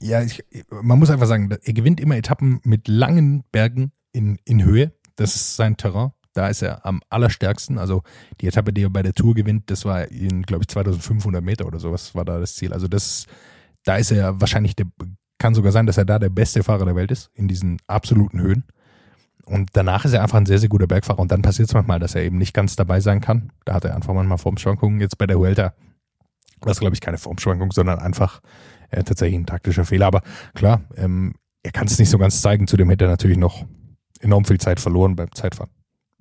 Ja, ich, man muss einfach sagen, er gewinnt immer Etappen mit langen Bergen in, in Höhe. Das ist sein Terrain. Da ist er am allerstärksten. Also die Etappe, die er bei der Tour gewinnt, das war in, glaube ich, 2500 Meter oder sowas war da das Ziel. Also das, da ist er wahrscheinlich der, kann sogar sein, dass er da der beste Fahrer der Welt ist, in diesen absoluten Höhen. Und danach ist er einfach ein sehr, sehr guter Bergfahrer. Und dann passiert es manchmal, dass er eben nicht ganz dabei sein kann. Da hat er einfach manchmal Formschwankungen. Jetzt bei der Vuelta war es, glaube ich, keine Formschwankung, sondern einfach äh, tatsächlich ein taktischer Fehler. Aber klar, ähm, er kann es nicht so ganz zeigen. Zudem hätte er natürlich noch enorm viel Zeit verloren beim Zeitfahren.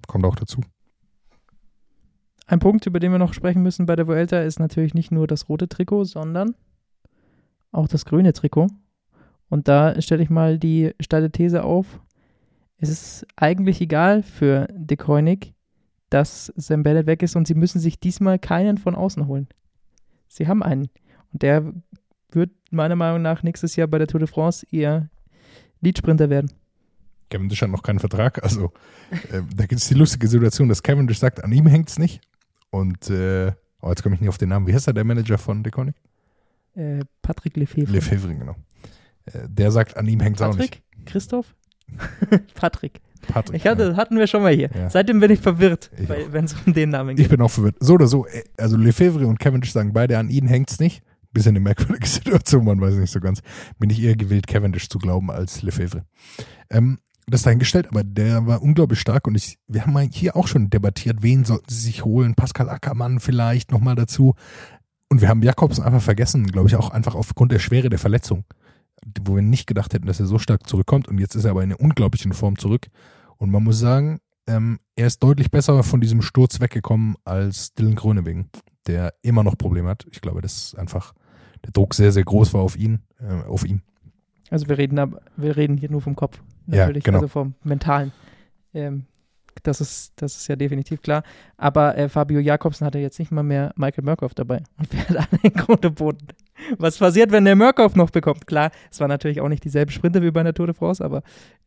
Kommt auch dazu. Ein Punkt, über den wir noch sprechen müssen bei der Vuelta, ist natürlich nicht nur das rote Trikot, sondern auch das grüne Trikot. Und da stelle ich mal die steile These auf. Es ist eigentlich egal für De Koenig, dass Sam Bennett weg ist und sie müssen sich diesmal keinen von außen holen. Sie haben einen. Und der wird meiner Meinung nach nächstes Jahr bei der Tour de France ihr Leadsprinter werden. Cavendish hat noch keinen Vertrag. Also äh, da gibt es die lustige Situation, dass Cavendish sagt, an ihm hängt es nicht. Und äh, oh, jetzt komme ich nicht auf den Namen. Wie heißt er, der Manager von Deconic? Äh, Patrick Lefevre. Lefevre, genau. Äh, der sagt, an ihm hängt es auch nicht. Patrick? Christoph? Patrick. Patrick. Ich hatte, hatten wir schon mal hier. Ja. Seitdem bin ich verwirrt, Ich wenn es um den Namen Ich geht. bin auch verwirrt. So oder so, äh, also Lefevre und Cavendish sagen beide, an ihnen hängt es nicht. Bisschen eine merkwürdige Situation, man weiß nicht so ganz. Bin ich eher gewillt, Cavendish zu glauben als Lefevre. Ähm, das dahingestellt, aber der war unglaublich stark und ich, wir haben mal hier auch schon debattiert, wen sollten sie sich holen? Pascal Ackermann vielleicht nochmal dazu. Und wir haben Jakobsen einfach vergessen, glaube ich, auch einfach aufgrund der Schwere der Verletzung, wo wir nicht gedacht hätten, dass er so stark zurückkommt. Und jetzt ist er aber in einer unglaublichen Form zurück. Und man muss sagen, ähm, er ist deutlich besser von diesem Sturz weggekommen als Dylan Grönewegen, der immer noch Probleme hat. Ich glaube, das ist einfach der Druck sehr, sehr groß war auf ihn, äh, auf ihn. Also wir reden, ab, wir reden hier nur vom Kopf. Ja, Natürlich, genau. also vom Mentalen. Ähm, das ist, das ist ja definitiv klar. Aber äh, Fabio Jakobsen hatte jetzt nicht mal mehr Michael Murkoff dabei und fährt alle in Grunde Boden. Was passiert, wenn der Murkoff noch bekommt? Klar, es war natürlich auch nicht dieselbe Sprinter wie bei der Tour de France, aber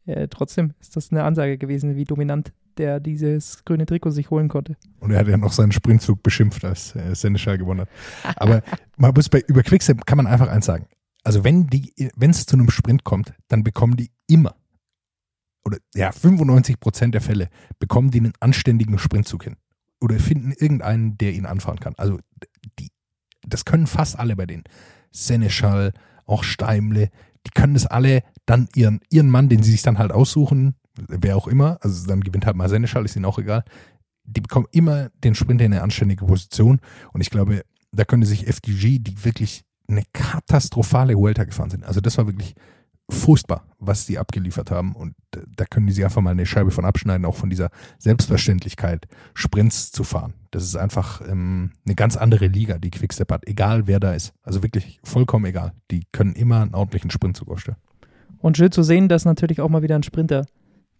äh, trotzdem ist das eine Ansage gewesen, wie dominant der dieses grüne Trikot sich holen konnte. Und er hat ja noch seinen Sprintzug beschimpft, als äh, Seneschal gewonnen hat. Aber man muss bei, über Quickstep kann man einfach eins sagen. Also wenn die, wenn es zu einem Sprint kommt, dann bekommen die immer, oder ja, 95 Prozent der Fälle bekommen die einen anständigen Sprintzug hin. Oder finden irgendeinen, der ihn anfahren kann. Also die, das können fast alle bei denen. Seneschal, auch Steimle, die können das alle dann ihren, ihren Mann, den sie sich dann halt aussuchen, wer auch immer, also dann gewinnt halt mal Seneschal, ist ihnen auch egal. Die bekommen immer den Sprinter in eine anständige Position. Und ich glaube, da könnte sich FDG, die wirklich eine katastrophale Vuelta gefahren sind. Also das war wirklich furchtbar, was die abgeliefert haben. Und da können die sich einfach mal eine Scheibe von abschneiden, auch von dieser Selbstverständlichkeit, Sprints zu fahren. Das ist einfach ähm, eine ganz andere Liga, die Quickstep hat, egal wer da ist. Also wirklich vollkommen egal. Die können immer einen ordentlichen Sprintzug aufstellen. Und schön zu sehen, dass natürlich auch mal wieder ein Sprinter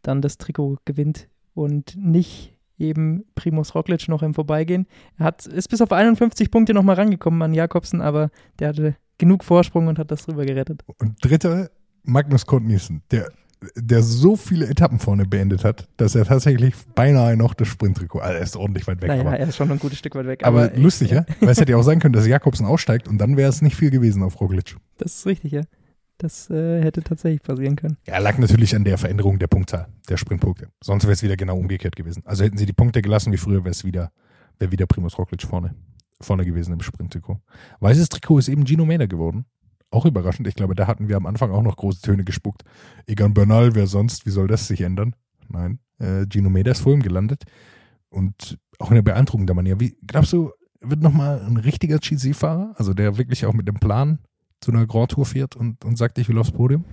dann das Trikot gewinnt und nicht eben Primus Roglic noch im Vorbeigehen. Er hat, ist bis auf 51 Punkte noch mal rangekommen an Jakobsen, aber der hatte genug Vorsprung und hat das rüber gerettet. Und dritter, Magnus Kort Nielsen, der, der so viele Etappen vorne beendet hat, dass er tatsächlich beinahe noch das Sprinttrikot, also er ist ordentlich weit weg, naja, aber, er ist schon ein gutes Stück weit weg. aber äh, lustig, ja? Weil es hätte ja auch sein können, dass Jakobsen aussteigt und dann wäre es nicht viel gewesen auf Roglic. Das ist richtig, ja. Das äh, hätte tatsächlich passieren können. Ja, lag natürlich an der Veränderung der Punktzahl, der Sprintpunkte. Sonst wäre es wieder genau umgekehrt gewesen. Also hätten sie die Punkte gelassen wie früher, wäre es wieder, wäre wieder Primus Roglic vorne, vorne gewesen im Sprinttrikot. Weißes Trikot ist eben Gino Meder geworden. Auch überraschend. Ich glaube, da hatten wir am Anfang auch noch große Töne gespuckt. Egan Bernal, wer sonst? Wie soll das sich ändern? Nein. Äh, Gino Meder ist vor ihm gelandet. Und auch in der beeindruckender Manier. Wie, glaubst du, wird nochmal ein richtiger GC-Fahrer? Also der wirklich auch mit dem Plan zu einer Grand Tour fährt und, und sagt, ich will aufs Podium?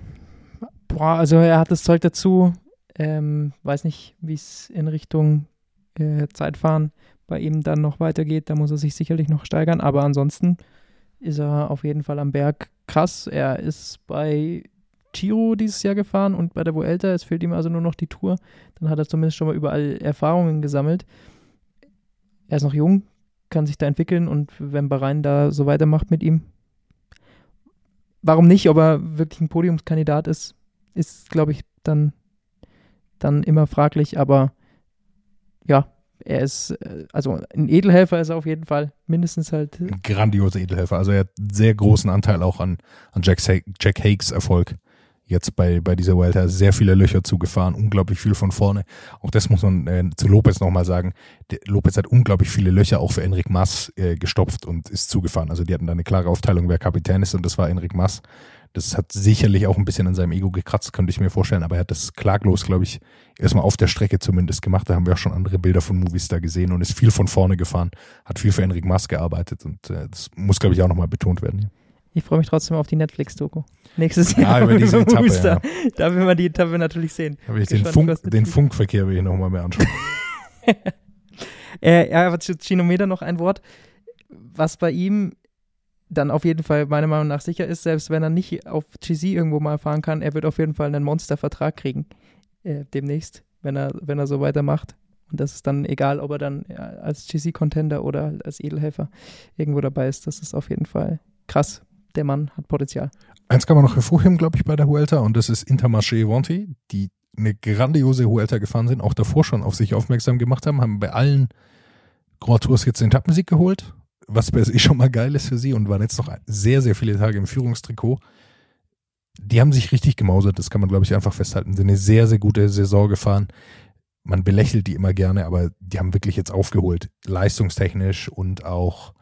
Boah, also er hat das Zeug dazu. Ähm, weiß nicht, wie es in Richtung äh, Zeitfahren bei ihm dann noch weitergeht. Da muss er sich sicherlich noch steigern. Aber ansonsten ist er auf jeden Fall am Berg krass. Er ist bei Giro dieses Jahr gefahren und bei der Vuelta. Es fehlt ihm also nur noch die Tour. Dann hat er zumindest schon mal überall Erfahrungen gesammelt. Er ist noch jung, kann sich da entwickeln und wenn Bahrain da so weitermacht mit ihm, warum nicht, ob er wirklich ein Podiumskandidat ist, ist, glaube ich, dann, dann immer fraglich, aber ja, er ist, äh, also ein Edelhelfer ist er auf jeden Fall, mindestens halt. Ein grandioser Edelhelfer. Also er hat sehr großen Anteil auch an, an Jack, Jack Hakes Erfolg. Jetzt bei, bei dieser Vuelta sehr viele Löcher zugefahren, unglaublich viel von vorne. Auch das muss man äh, zu Lopez nochmal sagen. Der, Lopez hat unglaublich viele Löcher auch für Enric Mas äh, gestopft und ist zugefahren. Also die hatten da eine klare Aufteilung, wer Kapitän ist und das war Enric Mas. Das hat sicherlich auch ein bisschen an seinem Ego gekratzt, könnte ich mir vorstellen, aber er hat das klaglos, glaube ich, erstmal auf der Strecke zumindest gemacht. Da haben wir auch schon andere Bilder von Movies da gesehen und ist viel von vorne gefahren, hat viel für Enric Mas gearbeitet und äh, das muss, glaube ich, auch nochmal betont werden. Ich freue mich trotzdem auf die Netflix-Doku. Nächstes Jahr. Ja, über diese Etappe, ja. Da will man die Etappe natürlich sehen. Da will ich den, Funk, den Funkverkehr will ich nochmal mehr anschauen. äh, ja, aber zu Chinometer noch ein Wort. Was bei ihm dann auf jeden Fall meiner Meinung nach sicher ist, selbst wenn er nicht auf GC irgendwo mal fahren kann, er wird auf jeden Fall einen Monstervertrag kriegen äh, demnächst, wenn er, wenn er so weitermacht. Und das ist dann egal, ob er dann ja, als GC-Contender oder als Edelhelfer irgendwo dabei ist. Das ist auf jeden Fall krass. Der Mann hat Potenzial. Eins kann man noch hervorheben, glaube ich, bei der Huelta und das ist Intermarché Vonti, die eine grandiose Huelta gefahren sind, auch davor schon auf sich aufmerksam gemacht haben, haben bei allen Grand Tours jetzt den Etappensieg geholt was per se schon mal geil ist für sie und waren jetzt noch sehr, sehr viele Tage im Führungstrikot. Die haben sich richtig gemausert, das kann man, glaube ich, einfach festhalten. Sind eine sehr, sehr gute Saison gefahren. Man belächelt die immer gerne, aber die haben wirklich jetzt aufgeholt, leistungstechnisch und auch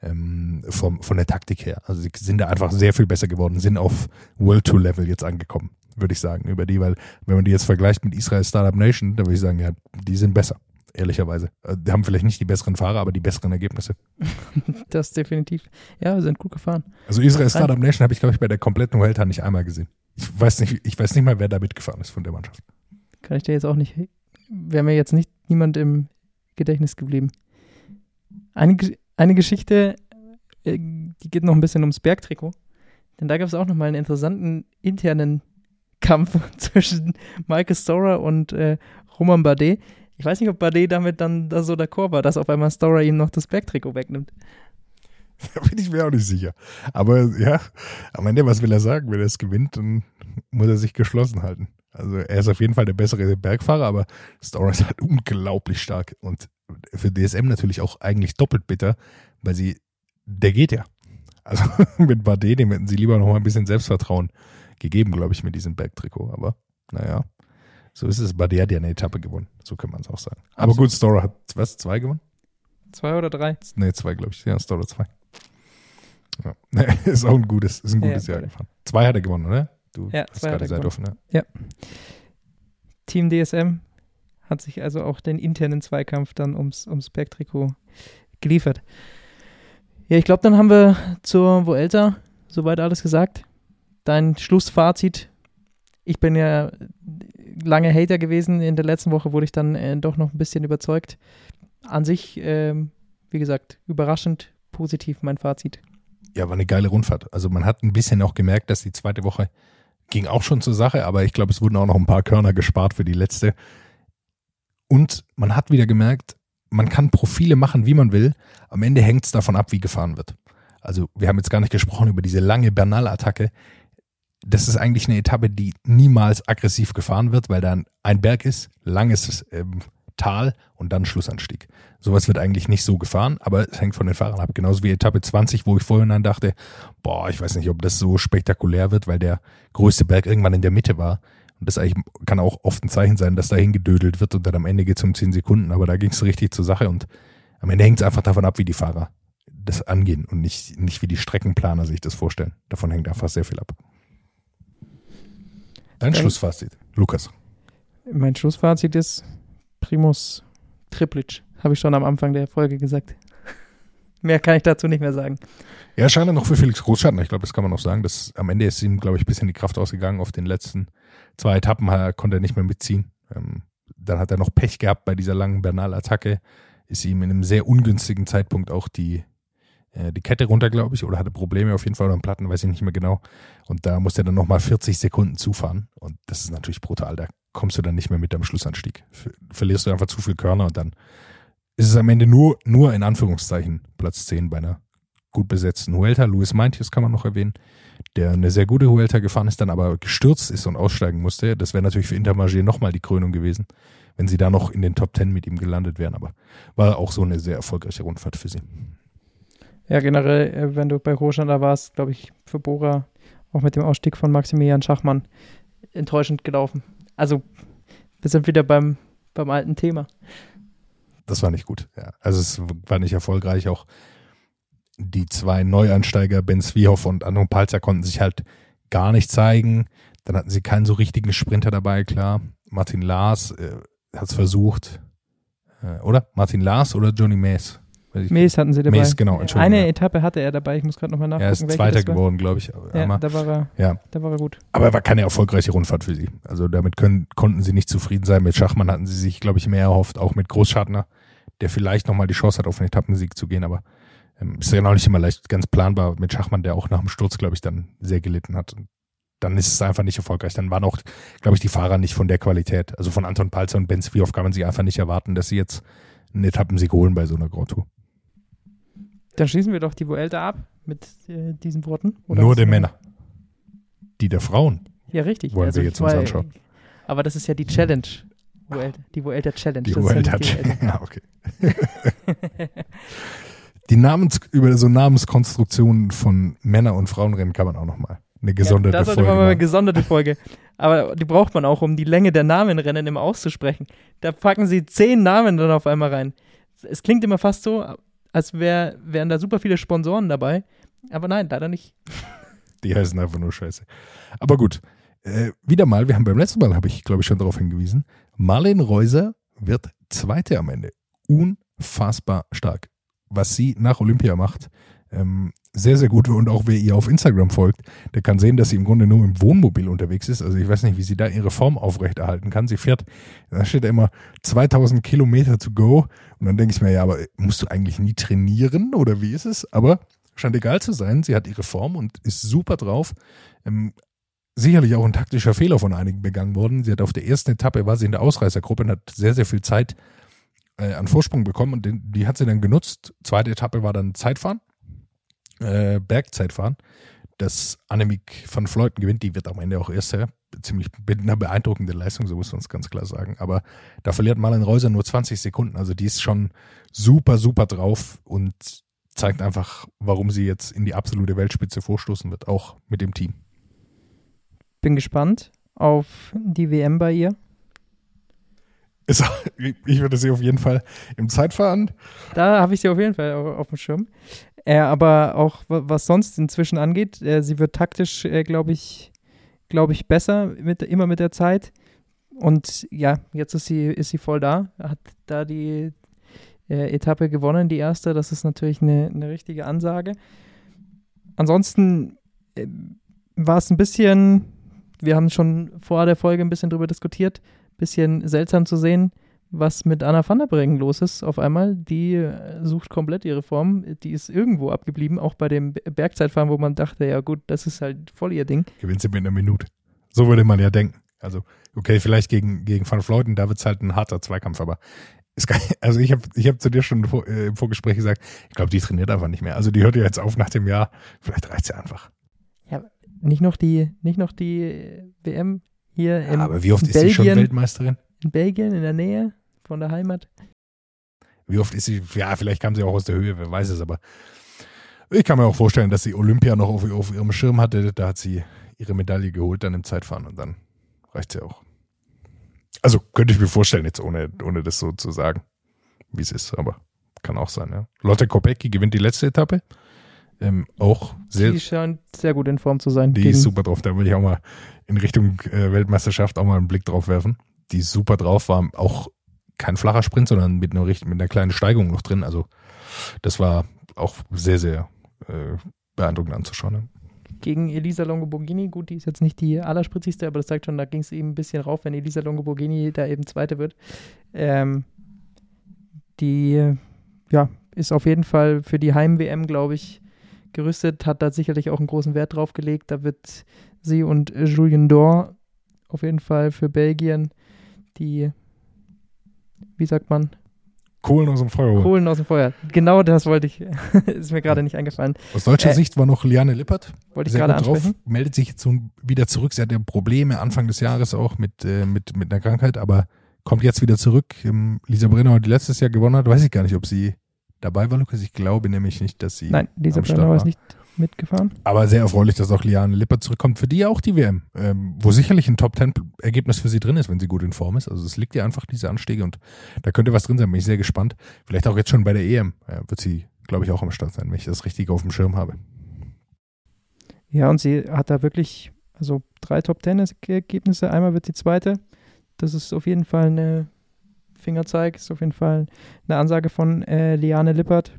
ähm, vom, von der Taktik her. Also sie sind da einfach sehr viel besser geworden, sind auf World Tour Level jetzt angekommen, würde ich sagen, über die, weil wenn man die jetzt vergleicht mit Israel Startup Nation, da würde ich sagen, ja, die sind besser ehrlicherweise. Äh, die haben vielleicht nicht die besseren Fahrer, aber die besseren Ergebnisse. das definitiv. Ja, wir sind gut gefahren. Also Israel Startup Nation habe ich, glaube ich, bei der kompletten Vuelta nicht einmal gesehen. Ich weiß nicht, ich weiß nicht mal, wer da mitgefahren ist von der Mannschaft. Kann ich dir jetzt auch nicht, wäre mir jetzt nicht niemand im Gedächtnis geblieben. Eine, eine Geschichte, äh, die geht noch ein bisschen ums Bergtrikot. Denn da gab es auch nochmal einen interessanten internen Kampf zwischen Michael Storer und äh, Roman Bardet. Ich weiß nicht, ob Bardet damit dann da so d'accord war, dass auf einmal Storer ihm noch das Backtrikot wegnimmt. Da bin ich mir auch nicht sicher. Aber ja, am Ende, was will er sagen? Wenn er es gewinnt, dann muss er sich geschlossen halten. Also er ist auf jeden Fall der bessere Bergfahrer, aber Storer ist halt unglaublich stark und für DSM natürlich auch eigentlich doppelt bitter, weil sie, der geht ja. Also mit Bardet, dem hätten sie lieber noch mal ein bisschen Selbstvertrauen gegeben, glaube ich, mit diesem Bergtrikot. Aber naja. So ist es. Badia hat ja eine Etappe gewonnen. So kann man es auch sagen. Aber gut, Stora hat was? Zwei gewonnen? Zwei oder drei? Nee, zwei, glaube ich. Ja, Stora zwei. Ja. ist auch ein gutes, ist ein gutes ja, Jahr gefahren. Zwei hat er gewonnen, oder? Du ja, hast gerade gesagt, offen, ne? Ja. Team DSM hat sich also auch den internen Zweikampf dann ums, ums Bergtrikot geliefert. Ja, ich glaube, dann haben wir zur Vuelta soweit alles gesagt. Dein Schlussfazit. Ich bin ja lange Hater gewesen. In der letzten Woche wurde ich dann äh, doch noch ein bisschen überzeugt. An sich, ähm, wie gesagt, überraschend positiv mein Fazit. Ja, war eine geile Rundfahrt. Also man hat ein bisschen auch gemerkt, dass die zweite Woche ging auch schon zur Sache, aber ich glaube, es wurden auch noch ein paar Körner gespart für die letzte. Und man hat wieder gemerkt, man kann Profile machen, wie man will. Am Ende hängt es davon ab, wie gefahren wird. Also wir haben jetzt gar nicht gesprochen über diese lange Bernal-Attacke, das ist eigentlich eine Etappe, die niemals aggressiv gefahren wird, weil da ein Berg ist, langes ähm, Tal und dann Schlussanstieg. Sowas wird eigentlich nicht so gefahren, aber es hängt von den Fahrern ab. Genauso wie Etappe 20, wo ich vorhin dann dachte, boah, ich weiß nicht, ob das so spektakulär wird, weil der größte Berg irgendwann in der Mitte war. Und das eigentlich kann auch oft ein Zeichen sein, dass da hingedödelt wird und dann am Ende geht es um 10 Sekunden. Aber da ging es richtig zur Sache und am Ende hängt es einfach davon ab, wie die Fahrer das angehen und nicht, nicht wie die Streckenplaner sich das vorstellen. Davon hängt einfach sehr viel ab. Dein Dann, Schlussfazit, Lukas. Mein Schlussfazit ist Primus Triplic, habe ich schon am Anfang der Folge gesagt. mehr kann ich dazu nicht mehr sagen. Ja, schade noch für Felix Großschatten. Ich glaube, das kann man noch sagen. Das, am Ende ist ihm, glaube ich, ein bisschen die Kraft ausgegangen. Auf den letzten zwei Etappen konnte er nicht mehr mitziehen. Ähm, dann hat er noch Pech gehabt bei dieser langen Bernal-Attacke. Ist ihm in einem sehr ungünstigen Zeitpunkt auch die die Kette runter, glaube ich, oder hatte Probleme auf jeden Fall oder Platten, weiß ich nicht mehr genau. Und da musste er dann nochmal 40 Sekunden zufahren. Und das ist natürlich brutal. Da kommst du dann nicht mehr mit am Schlussanstieg. Verlierst du einfach zu viel Körner und dann ist es am Ende nur, nur in Anführungszeichen Platz 10 bei einer gut besetzten Huelta. Luis Meintjes kann man noch erwähnen, der eine sehr gute Huelta gefahren ist, dann aber gestürzt ist und aussteigen musste. Das wäre natürlich für Intermarché nochmal die Krönung gewesen, wenn sie da noch in den Top 10 mit ihm gelandet wären. Aber war auch so eine sehr erfolgreiche Rundfahrt für sie. Ja, generell, äh, wenn du bei Roland da warst, glaube ich, für Bora auch mit dem Ausstieg von Maximilian Schachmann enttäuschend gelaufen. Also, wir sind wieder beim, beim alten Thema. Das war nicht gut, ja. Also, es war nicht erfolgreich. Auch die zwei Neuansteiger, Ben Zwiehoff und Anton Palzer, konnten sich halt gar nicht zeigen. Dann hatten sie keinen so richtigen Sprinter dabei, klar. Martin Lars äh, hat es versucht. Äh, oder? Martin Lars oder Johnny Mays? Mees hatten sie dabei. Mees, genau, Entschuldigung. Eine ja. Etappe hatte er dabei, ich muss gerade nochmal nachgucken. Er ist Zweiter geworden, glaube ich. Ja, da war, er, ja. da war er gut. aber war keine erfolgreiche Rundfahrt für sie. Also damit können, konnten sie nicht zufrieden sein. Mit Schachmann hatten sie sich, glaube ich, mehr erhofft, auch mit Großschartner, der vielleicht nochmal die Chance hat, auf einen Etappensieg zu gehen. Aber ähm, ist ja noch nicht immer leicht ganz planbar mit Schachmann, der auch nach dem Sturz, glaube ich, dann sehr gelitten hat. Und dann ist es einfach nicht erfolgreich. Dann waren auch, glaube ich, die Fahrer nicht von der Qualität. Also von Anton Palzer und Ben Svioff kann man sich einfach nicht erwarten, dass sie jetzt einen Etappensieg holen bei so einer Grand Tour. Dann schließen wir doch die Vuelta ab mit äh, diesen Worten. Nur der Männer. Die der Frauen. Ja, richtig. Wollen also wir jetzt uns anschauen. Aber das ist ja die Challenge. Vuelta, die Vuelta Challenge. Die das ist ja Ja, okay. Die Namens, über so Namenskonstruktionen von Männer- und Frauenrennen kann man auch nochmal eine gesonderte ja, das Folge man mal eine gesonderte Folge. Aber die braucht man auch, um die Länge der Namenrennen immer auszusprechen. Da packen sie zehn Namen dann auf einmal rein. Es klingt immer fast so, als wär, wären da super viele Sponsoren dabei. Aber nein, leider nicht. Die heißen einfach nur Scheiße. Aber gut, äh, wieder mal, wir haben beim letzten Mal, habe ich glaube ich schon darauf hingewiesen, Marlene Reuser wird Zweite am Ende. Unfassbar stark. Was sie nach Olympia macht, ähm, sehr, sehr gut. Und auch wer ihr auf Instagram folgt, der kann sehen, dass sie im Grunde nur im Wohnmobil unterwegs ist. Also ich weiß nicht, wie sie da ihre Form aufrechterhalten kann. Sie fährt, da steht da immer 2000 Kilometer to go. Und dann denke ich mir, ja, aber musst du eigentlich nie trainieren oder wie ist es? Aber scheint egal zu sein. Sie hat ihre Form und ist super drauf. Ähm, sicherlich auch ein taktischer Fehler von einigen begangen worden. Sie hat auf der ersten Etappe, war sie in der Ausreißergruppe und hat sehr, sehr viel Zeit äh, an Vorsprung bekommen und den, die hat sie dann genutzt. Zweite Etappe war dann Zeitfahren, äh, Bergzeitfahren. Das Annemiek van Fleuten gewinnt, die wird am Ende auch Erste. Ziemlich mit einer beeindruckenden Leistung, so muss man es ganz klar sagen. Aber da verliert Marlen Reuser nur 20 Sekunden. Also die ist schon super, super drauf und zeigt einfach, warum sie jetzt in die absolute Weltspitze vorstoßen wird, auch mit dem Team. Bin gespannt auf die WM bei ihr. Ist, ich würde sie auf jeden Fall im Zeitfahren. Da habe ich sie auf jeden Fall auf, auf dem Schirm. Äh, aber auch wa- was sonst inzwischen angeht, äh, sie wird taktisch, äh, glaube ich, glaube ich, besser mit, immer mit der Zeit. Und ja, jetzt ist sie, ist sie voll da, hat da die äh, Etappe gewonnen, die erste. Das ist natürlich eine, eine richtige Ansage. Ansonsten äh, war es ein bisschen, wir haben schon vor der Folge ein bisschen drüber diskutiert, bisschen seltsam zu sehen, was mit Anna van der Breggen los ist auf einmal. Die äh, sucht komplett ihre Form. Die ist irgendwo abgeblieben, auch bei dem Be- Bergzeitfahren, wo man dachte, ja gut, das ist halt voll ihr Ding. Gewinnt sie mit einer Minute. So würde man ja denken. Also, okay, vielleicht gegen, gegen Van Fleuten, da wird es halt ein harter Zweikampf, aber ist gar, also ich habe ich hab zu dir schon vor, äh, im Vorgespräch gesagt, ich glaube, die trainiert einfach nicht mehr. Also die hört ja jetzt auf nach dem Jahr. Vielleicht reicht sie einfach. Nicht noch die, nicht noch die WM hier in, aber wie oft ist sie schon Belgien. Weltmeisterin? in Belgien, in der Nähe von der Heimat. Wie oft ist sie, ja, vielleicht kam sie auch aus der Höhe, wer weiß es, aber ich kann mir auch vorstellen, dass sie Olympia noch auf, auf ihrem Schirm hatte. Da hat sie ihre Medaille geholt dann im Zeitfahren und dann reicht sie auch. Also könnte ich mir vorstellen, jetzt ohne, ohne das so zu sagen, wie es ist, aber kann auch sein, ja. Lotte Kopecki gewinnt die letzte Etappe. Ähm, auch sehr, die scheint sehr gut in Form zu sein. die ist super drauf. Da würde ich auch mal in Richtung äh, Weltmeisterschaft auch mal einen Blick drauf werfen. Die ist super drauf, war auch kein flacher Sprint, sondern mit einer, mit einer kleinen Steigung noch drin. Also das war auch sehr, sehr äh, beeindruckend anzuschauen. Ne? gegen Elisa Longoborghini. Gut, die ist jetzt nicht die allerspritzigste, aber das zeigt schon, da ging es eben ein bisschen rauf, wenn Elisa Longoborghini da eben Zweite wird. Ähm, die, ja, ist auf jeden Fall für die Heim-WM, glaube ich, gerüstet, hat da sicherlich auch einen großen Wert drauf gelegt. Da wird sie und Julien Dor auf jeden Fall für Belgien die, wie sagt man, Kohlen aus dem Feuer. Kohlen aus dem Feuer. Genau das wollte ich, ist mir gerade nicht eingefallen. Aus deutscher Äh, Sicht war noch Liane Lippert Wollte ich gerade gut drauf. ansprechen. Meldet sich jetzt wieder zurück. Sie hatte Probleme Anfang des Jahres auch mit, äh, mit, mit einer Krankheit, aber kommt jetzt wieder zurück. Ähm, Lisa Brenner, die letztes Jahr gewonnen hat, weiß ich gar nicht, ob sie dabei war, Lukas. Ich glaube nämlich nicht, dass sie. Nein, Start Brenner war. ist nicht mitgefahren. Aber sehr erfreulich, dass auch Liane Lippert zurückkommt. Für die auch die WM, ähm, wo sicherlich ein Top-10-Ergebnis für sie drin ist, wenn sie gut in Form ist. Also es liegt ihr einfach, diese Anstiege und da könnte was drin sein. Bin ich sehr gespannt. Vielleicht auch jetzt schon bei der EM äh, wird sie, glaube ich, auch am Start sein, wenn ich das richtig auf dem Schirm habe. Ja, und sie hat da wirklich Also drei Top Ten Ergebnisse, einmal wird die zweite. Das ist auf jeden Fall eine Fingerzeig, ist auf jeden Fall eine Ansage von äh, Liane Lippert.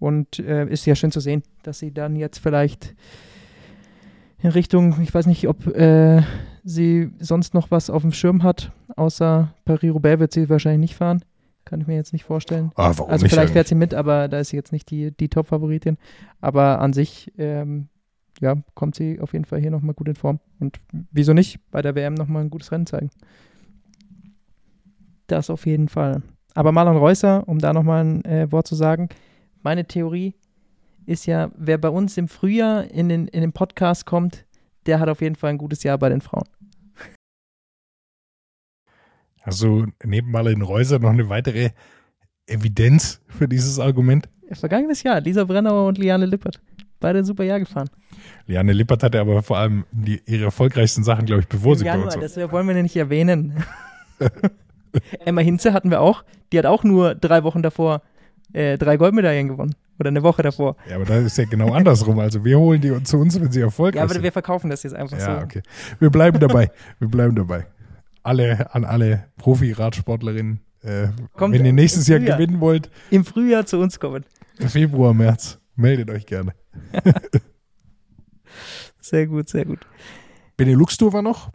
Und äh, ist ja schön zu sehen, dass sie dann jetzt vielleicht in Richtung, ich weiß nicht, ob äh, sie sonst noch was auf dem Schirm hat, außer Paris-Roubaix wird sie wahrscheinlich nicht fahren. Kann ich mir jetzt nicht vorstellen. Ah, warum also nicht vielleicht fährt sie mit, aber da ist sie jetzt nicht die, die Top-Favoritin. Aber an sich, ähm, ja, kommt sie auf jeden Fall hier nochmal gut in Form. Und wieso nicht bei der WM nochmal ein gutes Rennen zeigen? Das auf jeden Fall. Aber Marlon Reusser, um da nochmal ein äh, Wort zu sagen, meine Theorie ist ja, wer bei uns im Frühjahr in den, in den Podcast kommt, der hat auf jeden Fall ein gutes Jahr bei den Frauen. Hast du neben Marlene Reuser noch eine weitere Evidenz für dieses Argument? Vergangenes Jahr, Lisa Brennauer und Liane Lippert. Beide ein super Jahr gefahren. Liane Lippert hatte aber vor allem die, ihre erfolgreichsten Sachen, glaube ich, bevor Im sie bei Januar, uns war. das wollen wir nicht erwähnen. Emma Hinze hatten wir auch. Die hat auch nur drei Wochen davor äh, drei Goldmedaillen gewonnen. Oder eine Woche davor. Ja, aber das ist ja genau andersrum. Also wir holen die zu uns, wenn sie erfolgreich Ja, aber sind. wir verkaufen das jetzt einfach Ja, so. okay. Wir bleiben dabei. Wir bleiben dabei. Alle, an alle Profi-Radsportlerinnen, äh, wenn ihr nächstes Jahr Frühjahr. gewinnen wollt, Im Frühjahr zu uns kommen. Februar, März, meldet euch gerne. Sehr gut, sehr gut. Benelux Tour war noch.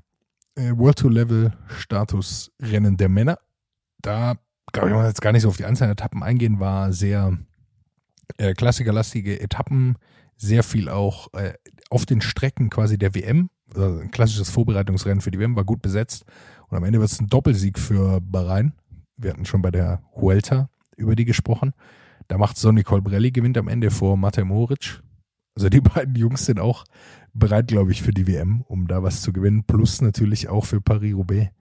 Äh, World Tour Level Status Rennen der Männer. Da, glaube ich, wir jetzt gar nicht so auf die einzelnen Etappen eingehen, war sehr äh, klassikerlastige Etappen, sehr viel auch äh, auf den Strecken quasi der WM. Also ein klassisches Vorbereitungsrennen für die WM war gut besetzt. Und am Ende wird es ein Doppelsieg für Bahrain. Wir hatten schon bei der Huelta über die gesprochen. Da macht Sonny Colbrelli gewinnt am Ende vor Matej Moric. Also die beiden Jungs sind auch bereit, glaube ich, für die WM, um da was zu gewinnen. Plus natürlich auch für Paris-Roubaix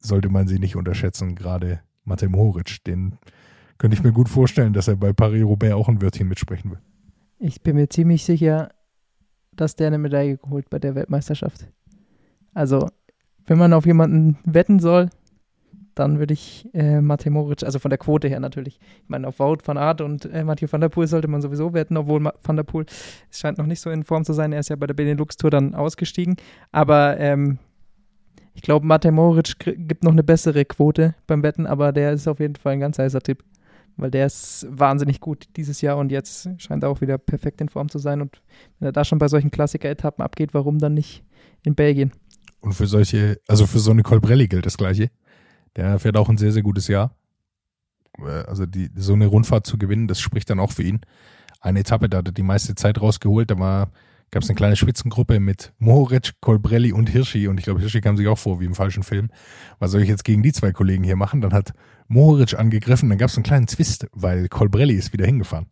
sollte man sie nicht unterschätzen. Gerade Matej Moric, den könnte ich mir gut vorstellen, dass er bei Paris-Roubaix auch ein Wörtchen mitsprechen will. Ich bin mir ziemlich sicher, dass der eine Medaille geholt bei der Weltmeisterschaft. Also, wenn man auf jemanden wetten soll, dann würde ich äh, Matej Moric, also von der Quote her natürlich. Ich meine, auf Wout van Aert und äh, Mathieu van der Poel sollte man sowieso wetten, obwohl Ma van der Poel es scheint noch nicht so in Form zu sein. Er ist ja bei der Benelux-Tour dann ausgestiegen. Aber ähm, ich glaube, Matej Moric gibt noch eine bessere Quote beim Wetten, aber der ist auf jeden Fall ein ganz heißer Tipp. Weil der ist wahnsinnig gut dieses Jahr und jetzt scheint er auch wieder perfekt in Form zu sein. Und wenn er da schon bei solchen Klassiker-Etappen abgeht, warum dann nicht in Belgien? Und für solche, also für so eine Colbrelli gilt das Gleiche. Der fährt auch ein sehr, sehr gutes Jahr. Äh, Also die, so eine Rundfahrt zu gewinnen, das spricht dann auch für ihn. Eine Etappe, da hat er die meiste Zeit rausgeholt. Da war, gab es eine kleine Spitzengruppe mit Mohoric, Colbrelli und Hirschi. Und ich glaube, Hirschi kam sich auch vor wie im falschen Film. Was soll ich jetzt gegen die zwei Kollegen hier machen? Dann hat Mohoric angegriffen. Dann gab es einen kleinen Zwist, weil Colbrelli ist wieder hingefahren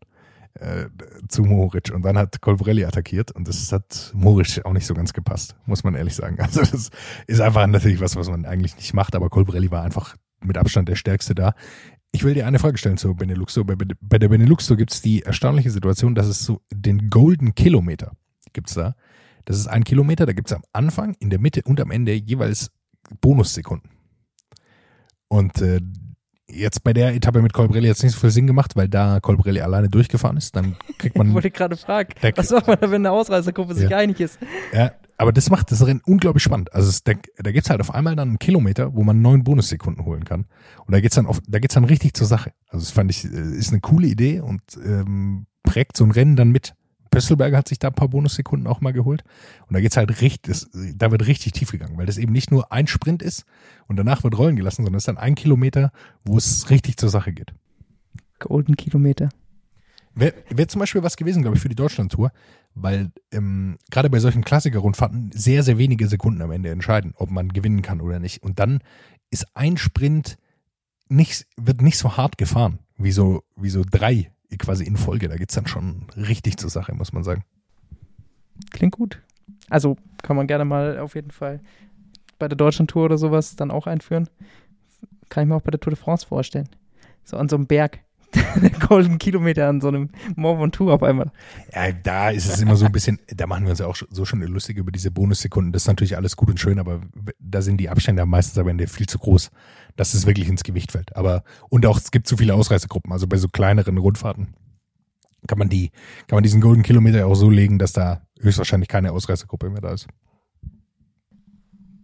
äh, zu Mohoric. Und dann hat Colbrelli attackiert. Und das hat Mohoric auch nicht so ganz gepasst, muss man ehrlich sagen. Also das ist einfach natürlich was, was man eigentlich nicht macht. Aber Colbrelli war einfach mit Abstand der Stärkste da. Ich will dir eine Frage stellen zur Benelux Tour. Bei, bei der Benelux Tour gibt es die erstaunliche Situation, dass es so den Golden Kilometer gibt's da. Das ist ein Kilometer, da gibt's am Anfang, in der Mitte und am Ende jeweils Bonussekunden. Und äh, jetzt bei der Etappe mit Colbrelli hat es nicht so viel Sinn gemacht, weil da Colbrelli alleine durchgefahren ist. Dann kriegt Ich man wollte gerade fragen, was macht man da, wenn eine Ausreißergruppe sich Ja. einig ist? Ja, aber das macht das Rennen unglaublich spannend. Also es, da, da gibt's halt auf einmal dann einen Kilometer, wo man neun Bonussekunden holen kann. Und da geht's dann auf, da geht's dann richtig zur Sache. Also das fand ich, äh, ist eine coole Idee und ähm, prägt so ein Rennen dann mit. Pösselberger hat sich da ein paar Bonussekunden auch mal geholt. Und da geht's halt richtig, da wird richtig tief gegangen, weil das eben nicht nur ein Sprint ist und danach wird rollen gelassen, sondern es ist dann ein Kilometer, wo es richtig zur Sache geht. Golden Kilometer. Wäre wär zum Beispiel was gewesen, glaube ich, für die Deutschlandtour, weil ähm, gerade bei solchen Klassiker-Rundfahrten sehr, sehr wenige Sekunden am Ende entscheiden, ob man gewinnen kann oder nicht. Und dann ist ein Sprint nicht, wird nicht so hart gefahren, wie so, wie so drei quasi in Folge. Da geht's dann schon richtig zur Sache, muss man sagen. Klingt gut. Also kann man gerne mal auf jeden Fall bei der Deutschlandtour oder sowas dann auch einführen. Kann ich mir auch bei der Tour de France vorstellen. So an so einem Berg. Golden Kilometer an so einem Mont Ventoux auf einmal. Ja, da ist es immer so ein bisschen, da machen wir uns ja auch so schon lustig über diese Bonussekunden. Das ist natürlich alles gut und schön, aber da sind die Abstände meistens am Ende viel zu groß, dass es wirklich ins Gewicht fällt. Aber, und auch, es gibt zu viele Ausreißergruppen. Also bei so kleineren Rundfahrten kann man die, kann man diesen Golden Kilometer auch so legen, dass da höchstwahrscheinlich keine Ausreißergruppe mehr da ist.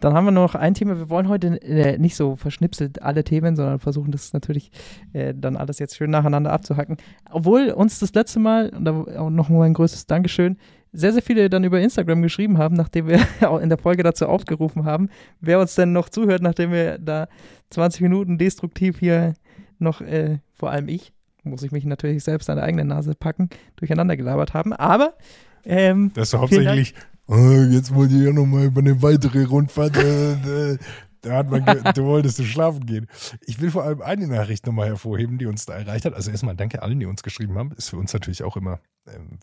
Dann haben wir noch ein Thema. Wir wollen heute äh, nicht so verschnipselt alle Themen, sondern versuchen das natürlich äh, dann alles jetzt schön nacheinander abzuhacken. Obwohl uns das letzte Mal, und da auch noch mal ein größtes Dankeschön, sehr, sehr viele dann über Instagram geschrieben haben, nachdem wir auch in der Folge dazu aufgerufen haben, wer uns denn noch zuhört, nachdem wir da 20 Minuten destruktiv hier noch, äh, vor allem ich, muss ich mich natürlich selbst an der eigenen Nase packen, durcheinander gelabert haben. Aber ähm, Das ist hauptsächlich, oh, jetzt wollte ich ja nochmal über eine weitere Rundfahrt. Äh, äh, da hat man, du wolltest du schlafen gehen. Ich will vor allem eine Nachricht nochmal hervorheben, die uns da erreicht hat. Also erstmal danke allen, die uns geschrieben haben. Ist für uns natürlich auch immer, ähm,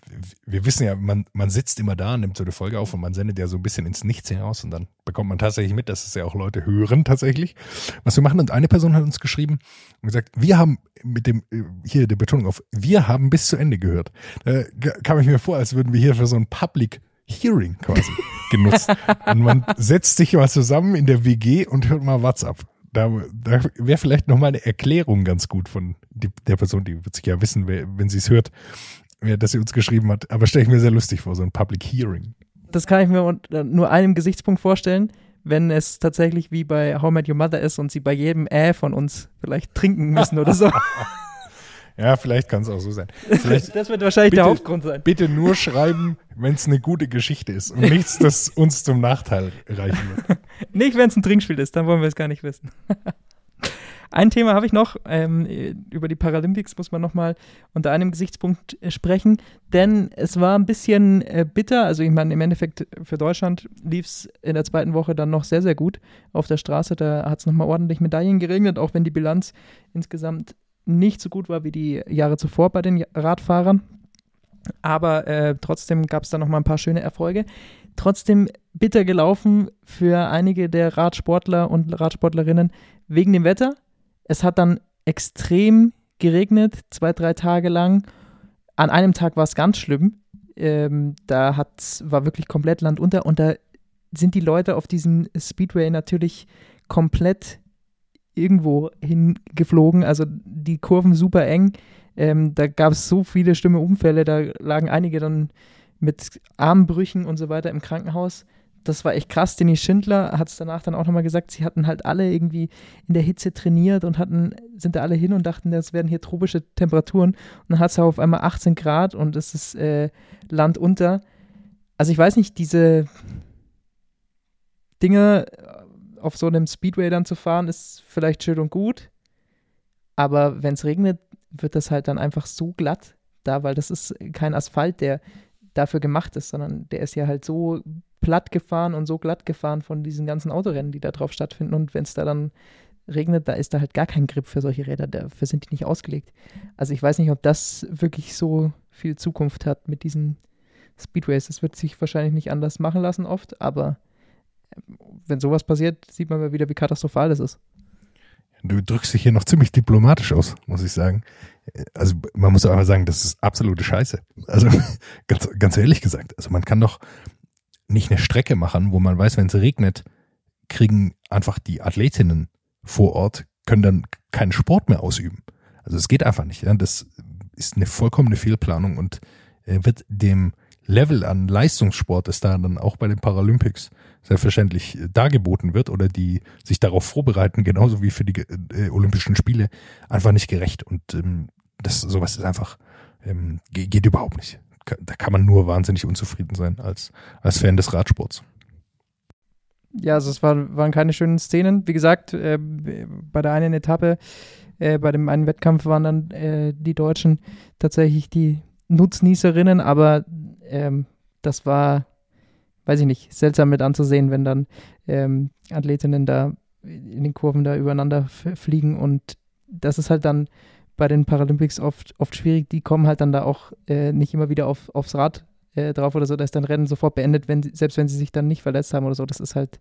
wir wissen ja, man, man sitzt immer da, nimmt so eine Folge auf und man sendet ja so ein bisschen ins Nichts hinaus und dann bekommt man tatsächlich mit, dass es ja auch Leute hören tatsächlich. Was wir machen und eine Person hat uns geschrieben und gesagt, wir haben mit dem, äh, hier der Betonung auf, wir haben bis zu Ende gehört. Da kam ich mir vor, als würden wir hier für so ein Public Hearing quasi genutzt. Und man setzt sich mal zusammen in der WG und hört mal WhatsApp. Da, da wäre vielleicht nochmal eine Erklärung ganz gut von die, der Person, die wird sich ja wissen, wer, wenn sie es hört, wer, dass sie uns geschrieben hat. Aber stelle ich mir sehr lustig vor, so ein Public Hearing. das kann ich mir unter nur einem Gesichtspunkt vorstellen, wenn es tatsächlich wie bei How Met Your Mother ist und sie bei jedem Äh von uns vielleicht trinken müssen oder so. Ja, vielleicht kann es auch so sein. Vielleicht das wird wahrscheinlich Bitte- der Hauptgrund sein. bitte nur schreiben, wenn es eine gute Geschichte ist und nichts, das uns zum Nachteil reichen wird. Nicht, wenn es ein Trinkspiel ist, dann wollen wir es gar nicht wissen. Ein Thema habe ich noch. Ähm, über die Paralympics muss man nochmal unter einem Gesichtspunkt äh, sprechen, denn es war ein bisschen äh, bitter. Also, ich meine, im Endeffekt für Deutschland lief es in der zweiten Woche dann noch sehr, sehr gut auf der Straße. Da hat es nochmal ordentlich Medaillen geregnet, auch wenn die Bilanz insgesamt nicht so gut war wie die Jahre zuvor bei den Radfahrern. Aber äh, trotzdem gab es da nochmal ein paar schöne Erfolge. Trotzdem bitter gelaufen für einige der Radsportler und Radsportlerinnen wegen dem Wetter. Es hat dann extrem geregnet, zwei, drei Tage lang. An einem Tag war es ganz schlimm. Ähm, da hat's, war wirklich komplett Land unter und da sind die Leute auf diesem Speedway natürlich komplett irgendwo hingeflogen. Also die Kurven super eng. Ähm, da gab es so viele schlimme Unfälle. Da lagen einige dann mit Armbrüchen und so weiter im Krankenhaus. Das war echt krass. Denny Schindler hat es danach dann auch nochmal gesagt, sie hatten halt alle irgendwie in der Hitze trainiert und hatten, sind da alle hin und dachten, das werden hier tropische Temperaturen. Und dann hat es auf einmal 18 Grad und es ist äh, Land unter. Also ich weiß nicht, diese Dinge auf so einem Speedway dann zu fahren, ist vielleicht schön und gut. Aber wenn es regnet, wird das halt dann einfach so glatt da, weil das ist kein Asphalt, der dafür gemacht ist, sondern der ist ja halt so platt gefahren und so glatt gefahren von diesen ganzen Autorennen, die da drauf stattfinden. Und wenn es da dann regnet, da ist da halt gar kein Grip für solche Räder, dafür sind die nicht ausgelegt. Also ich weiß nicht, ob das wirklich so viel Zukunft hat mit diesen Speedways. Das wird sich wahrscheinlich nicht anders machen lassen oft, aber wenn sowas passiert, sieht man mal wieder, wie katastrophal das ist. Du drückst dich hier noch ziemlich diplomatisch aus, muss ich sagen. Also man muss aber sagen, das ist absolute Scheiße. Also ganz, ganz ehrlich gesagt, also man kann doch nicht eine Strecke machen, wo man weiß, wenn es regnet, kriegen einfach die Athletinnen vor Ort, können dann keinen Sport mehr ausüben. Also es geht einfach nicht. Ja? Das ist eine vollkommene Fehlplanung und äh, wird dem Level an Leistungssport, das da dann auch bei den Paralympics selbstverständlich äh, dargeboten wird oder die sich darauf vorbereiten, genauso wie für die äh, Olympischen Spiele, einfach nicht gerecht. Und ähm, das sowas ist einfach, ähm, ge- geht überhaupt nicht. Da kann man nur wahnsinnig unzufrieden sein als, als Fan des Radsports. Ja, also es war, waren keine schönen Szenen. Wie gesagt, äh, bei der einen Etappe, äh, bei dem einen Wettkampf waren dann äh, die Deutschen tatsächlich die Nutznießerinnen, aber ähm, das war, weiß ich nicht, seltsam mit anzusehen, wenn dann ähm, Athletinnen da in den Kurven da übereinander fliegen und das ist halt dann bei den Paralympics oft, oft schwierig. Die kommen halt dann da auch äh, nicht immer wieder auf, aufs Rad äh, drauf oder so, da ist dann Rennen sofort beendet, wenn selbst wenn sie sich dann nicht verletzt haben oder so. Das ist halt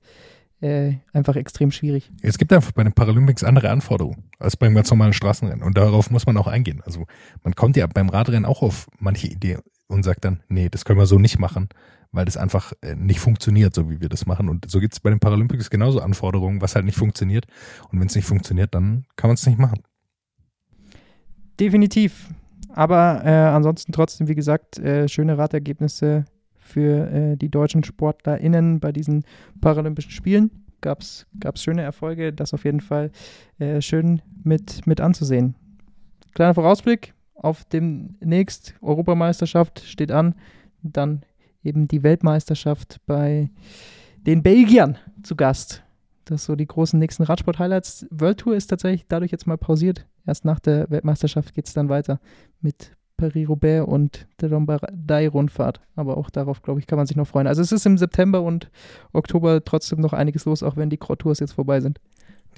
äh, einfach extrem schwierig. Es gibt einfach bei den Paralympics andere Anforderungen als beim ganz normalen Straßenrennen. Und darauf muss man auch eingehen. Also man kommt ja beim Radrennen auch auf manche Idee und sagt dann, nee, das können wir so nicht machen, weil das einfach äh, nicht funktioniert, so wie wir das machen. Und so gibt es bei den Paralympics genauso Anforderungen, was halt nicht funktioniert. Und wenn es nicht funktioniert, dann kann man es nicht machen. Definitiv. Aber äh, ansonsten trotzdem, wie gesagt, äh, schöne Radergebnisse für äh, die deutschen SportlerInnen bei diesen Paralympischen Spielen. gab es schöne Erfolge, das auf jeden Fall äh, schön mit, mit anzusehen. Kleiner Vorausblick auf demnächst Europameisterschaft steht an, dann eben die Weltmeisterschaft bei den Belgiern zu Gast. Das so die großen nächsten Radsport-Highlights. World Tour ist tatsächlich dadurch jetzt mal pausiert. Erst nach der Weltmeisterschaft geht es dann weiter mit Paris-Roubaix und der Lombardei-Rundfahrt. Aber auch darauf, glaube ich, kann man sich noch freuen. Also es ist im September und Oktober trotzdem noch einiges los, auch wenn die Cross-Tours jetzt vorbei sind.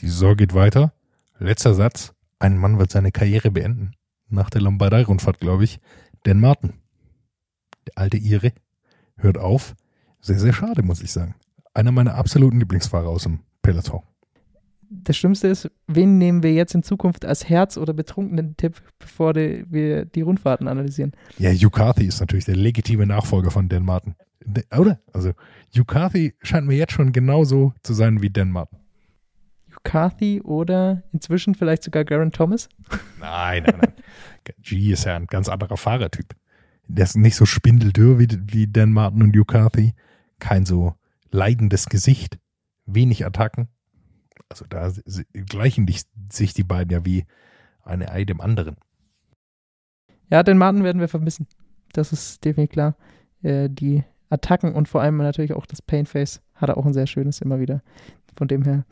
Die Saison geht weiter. Letzter Satz. Ein Mann wird seine Karriere beenden. Nach der Lombardei-Rundfahrt, glaube ich. Dan Martin. Der alte Ire. Hört auf. Sehr, sehr schade, muss ich sagen. Einer meiner absoluten Lieblingsfahrer aus dem Peloton das Schlimmste ist, wen nehmen wir jetzt in Zukunft als Herz- oder betrunkenen Tipp, bevor die, wir die Rundfahrten analysieren? Ja, Hugh Carthy ist natürlich der legitime Nachfolger von Dan Martin. Oder? Also, Hugh Carthy scheint mir jetzt schon genauso zu sein wie Dan Martin. Hugh Carthy oder inzwischen vielleicht sogar Garen Thomas? Nein, nein, nein. G ist ja ein ganz anderer Fahrertyp. Der ist nicht so spindeldürr wie, wie Dan Martin und Hugh. Kein so leidendes Gesicht, wenig Attacken also da gleichen sich die beiden ja wie eine Ei dem anderen. Ja, den Martin werden wir vermissen. Das ist definitiv klar. Äh, die Attacken und vor allem natürlich auch das Painface hat er auch ein sehr schönes immer wieder. Von dem her.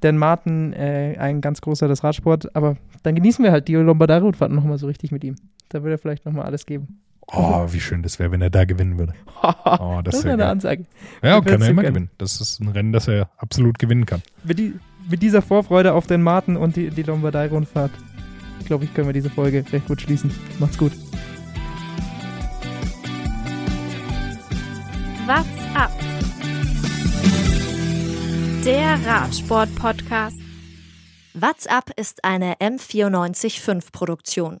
Dan Martin, äh, ein ganz großer des Radsport, aber dann genießen wir halt die Lombardei-Rundfahrt nochmal so richtig mit ihm. Da würde er vielleicht nochmal alles geben. Oh, wie schön das wäre, wenn er da gewinnen würde. Oh, das, das wäre eine Ansage. Ja, kann er immer gewinnen. Das ist ein Rennen, das er absolut gewinnen kann. Mit, die, mit dieser Vorfreude auf den Martin und die, die Lombardei-Rundfahrt, glaube ich, können wir diese Folge recht gut schließen. Macht's gut. What's up? Der Radsport-Podcast. What's up ist eine M945 Produktion.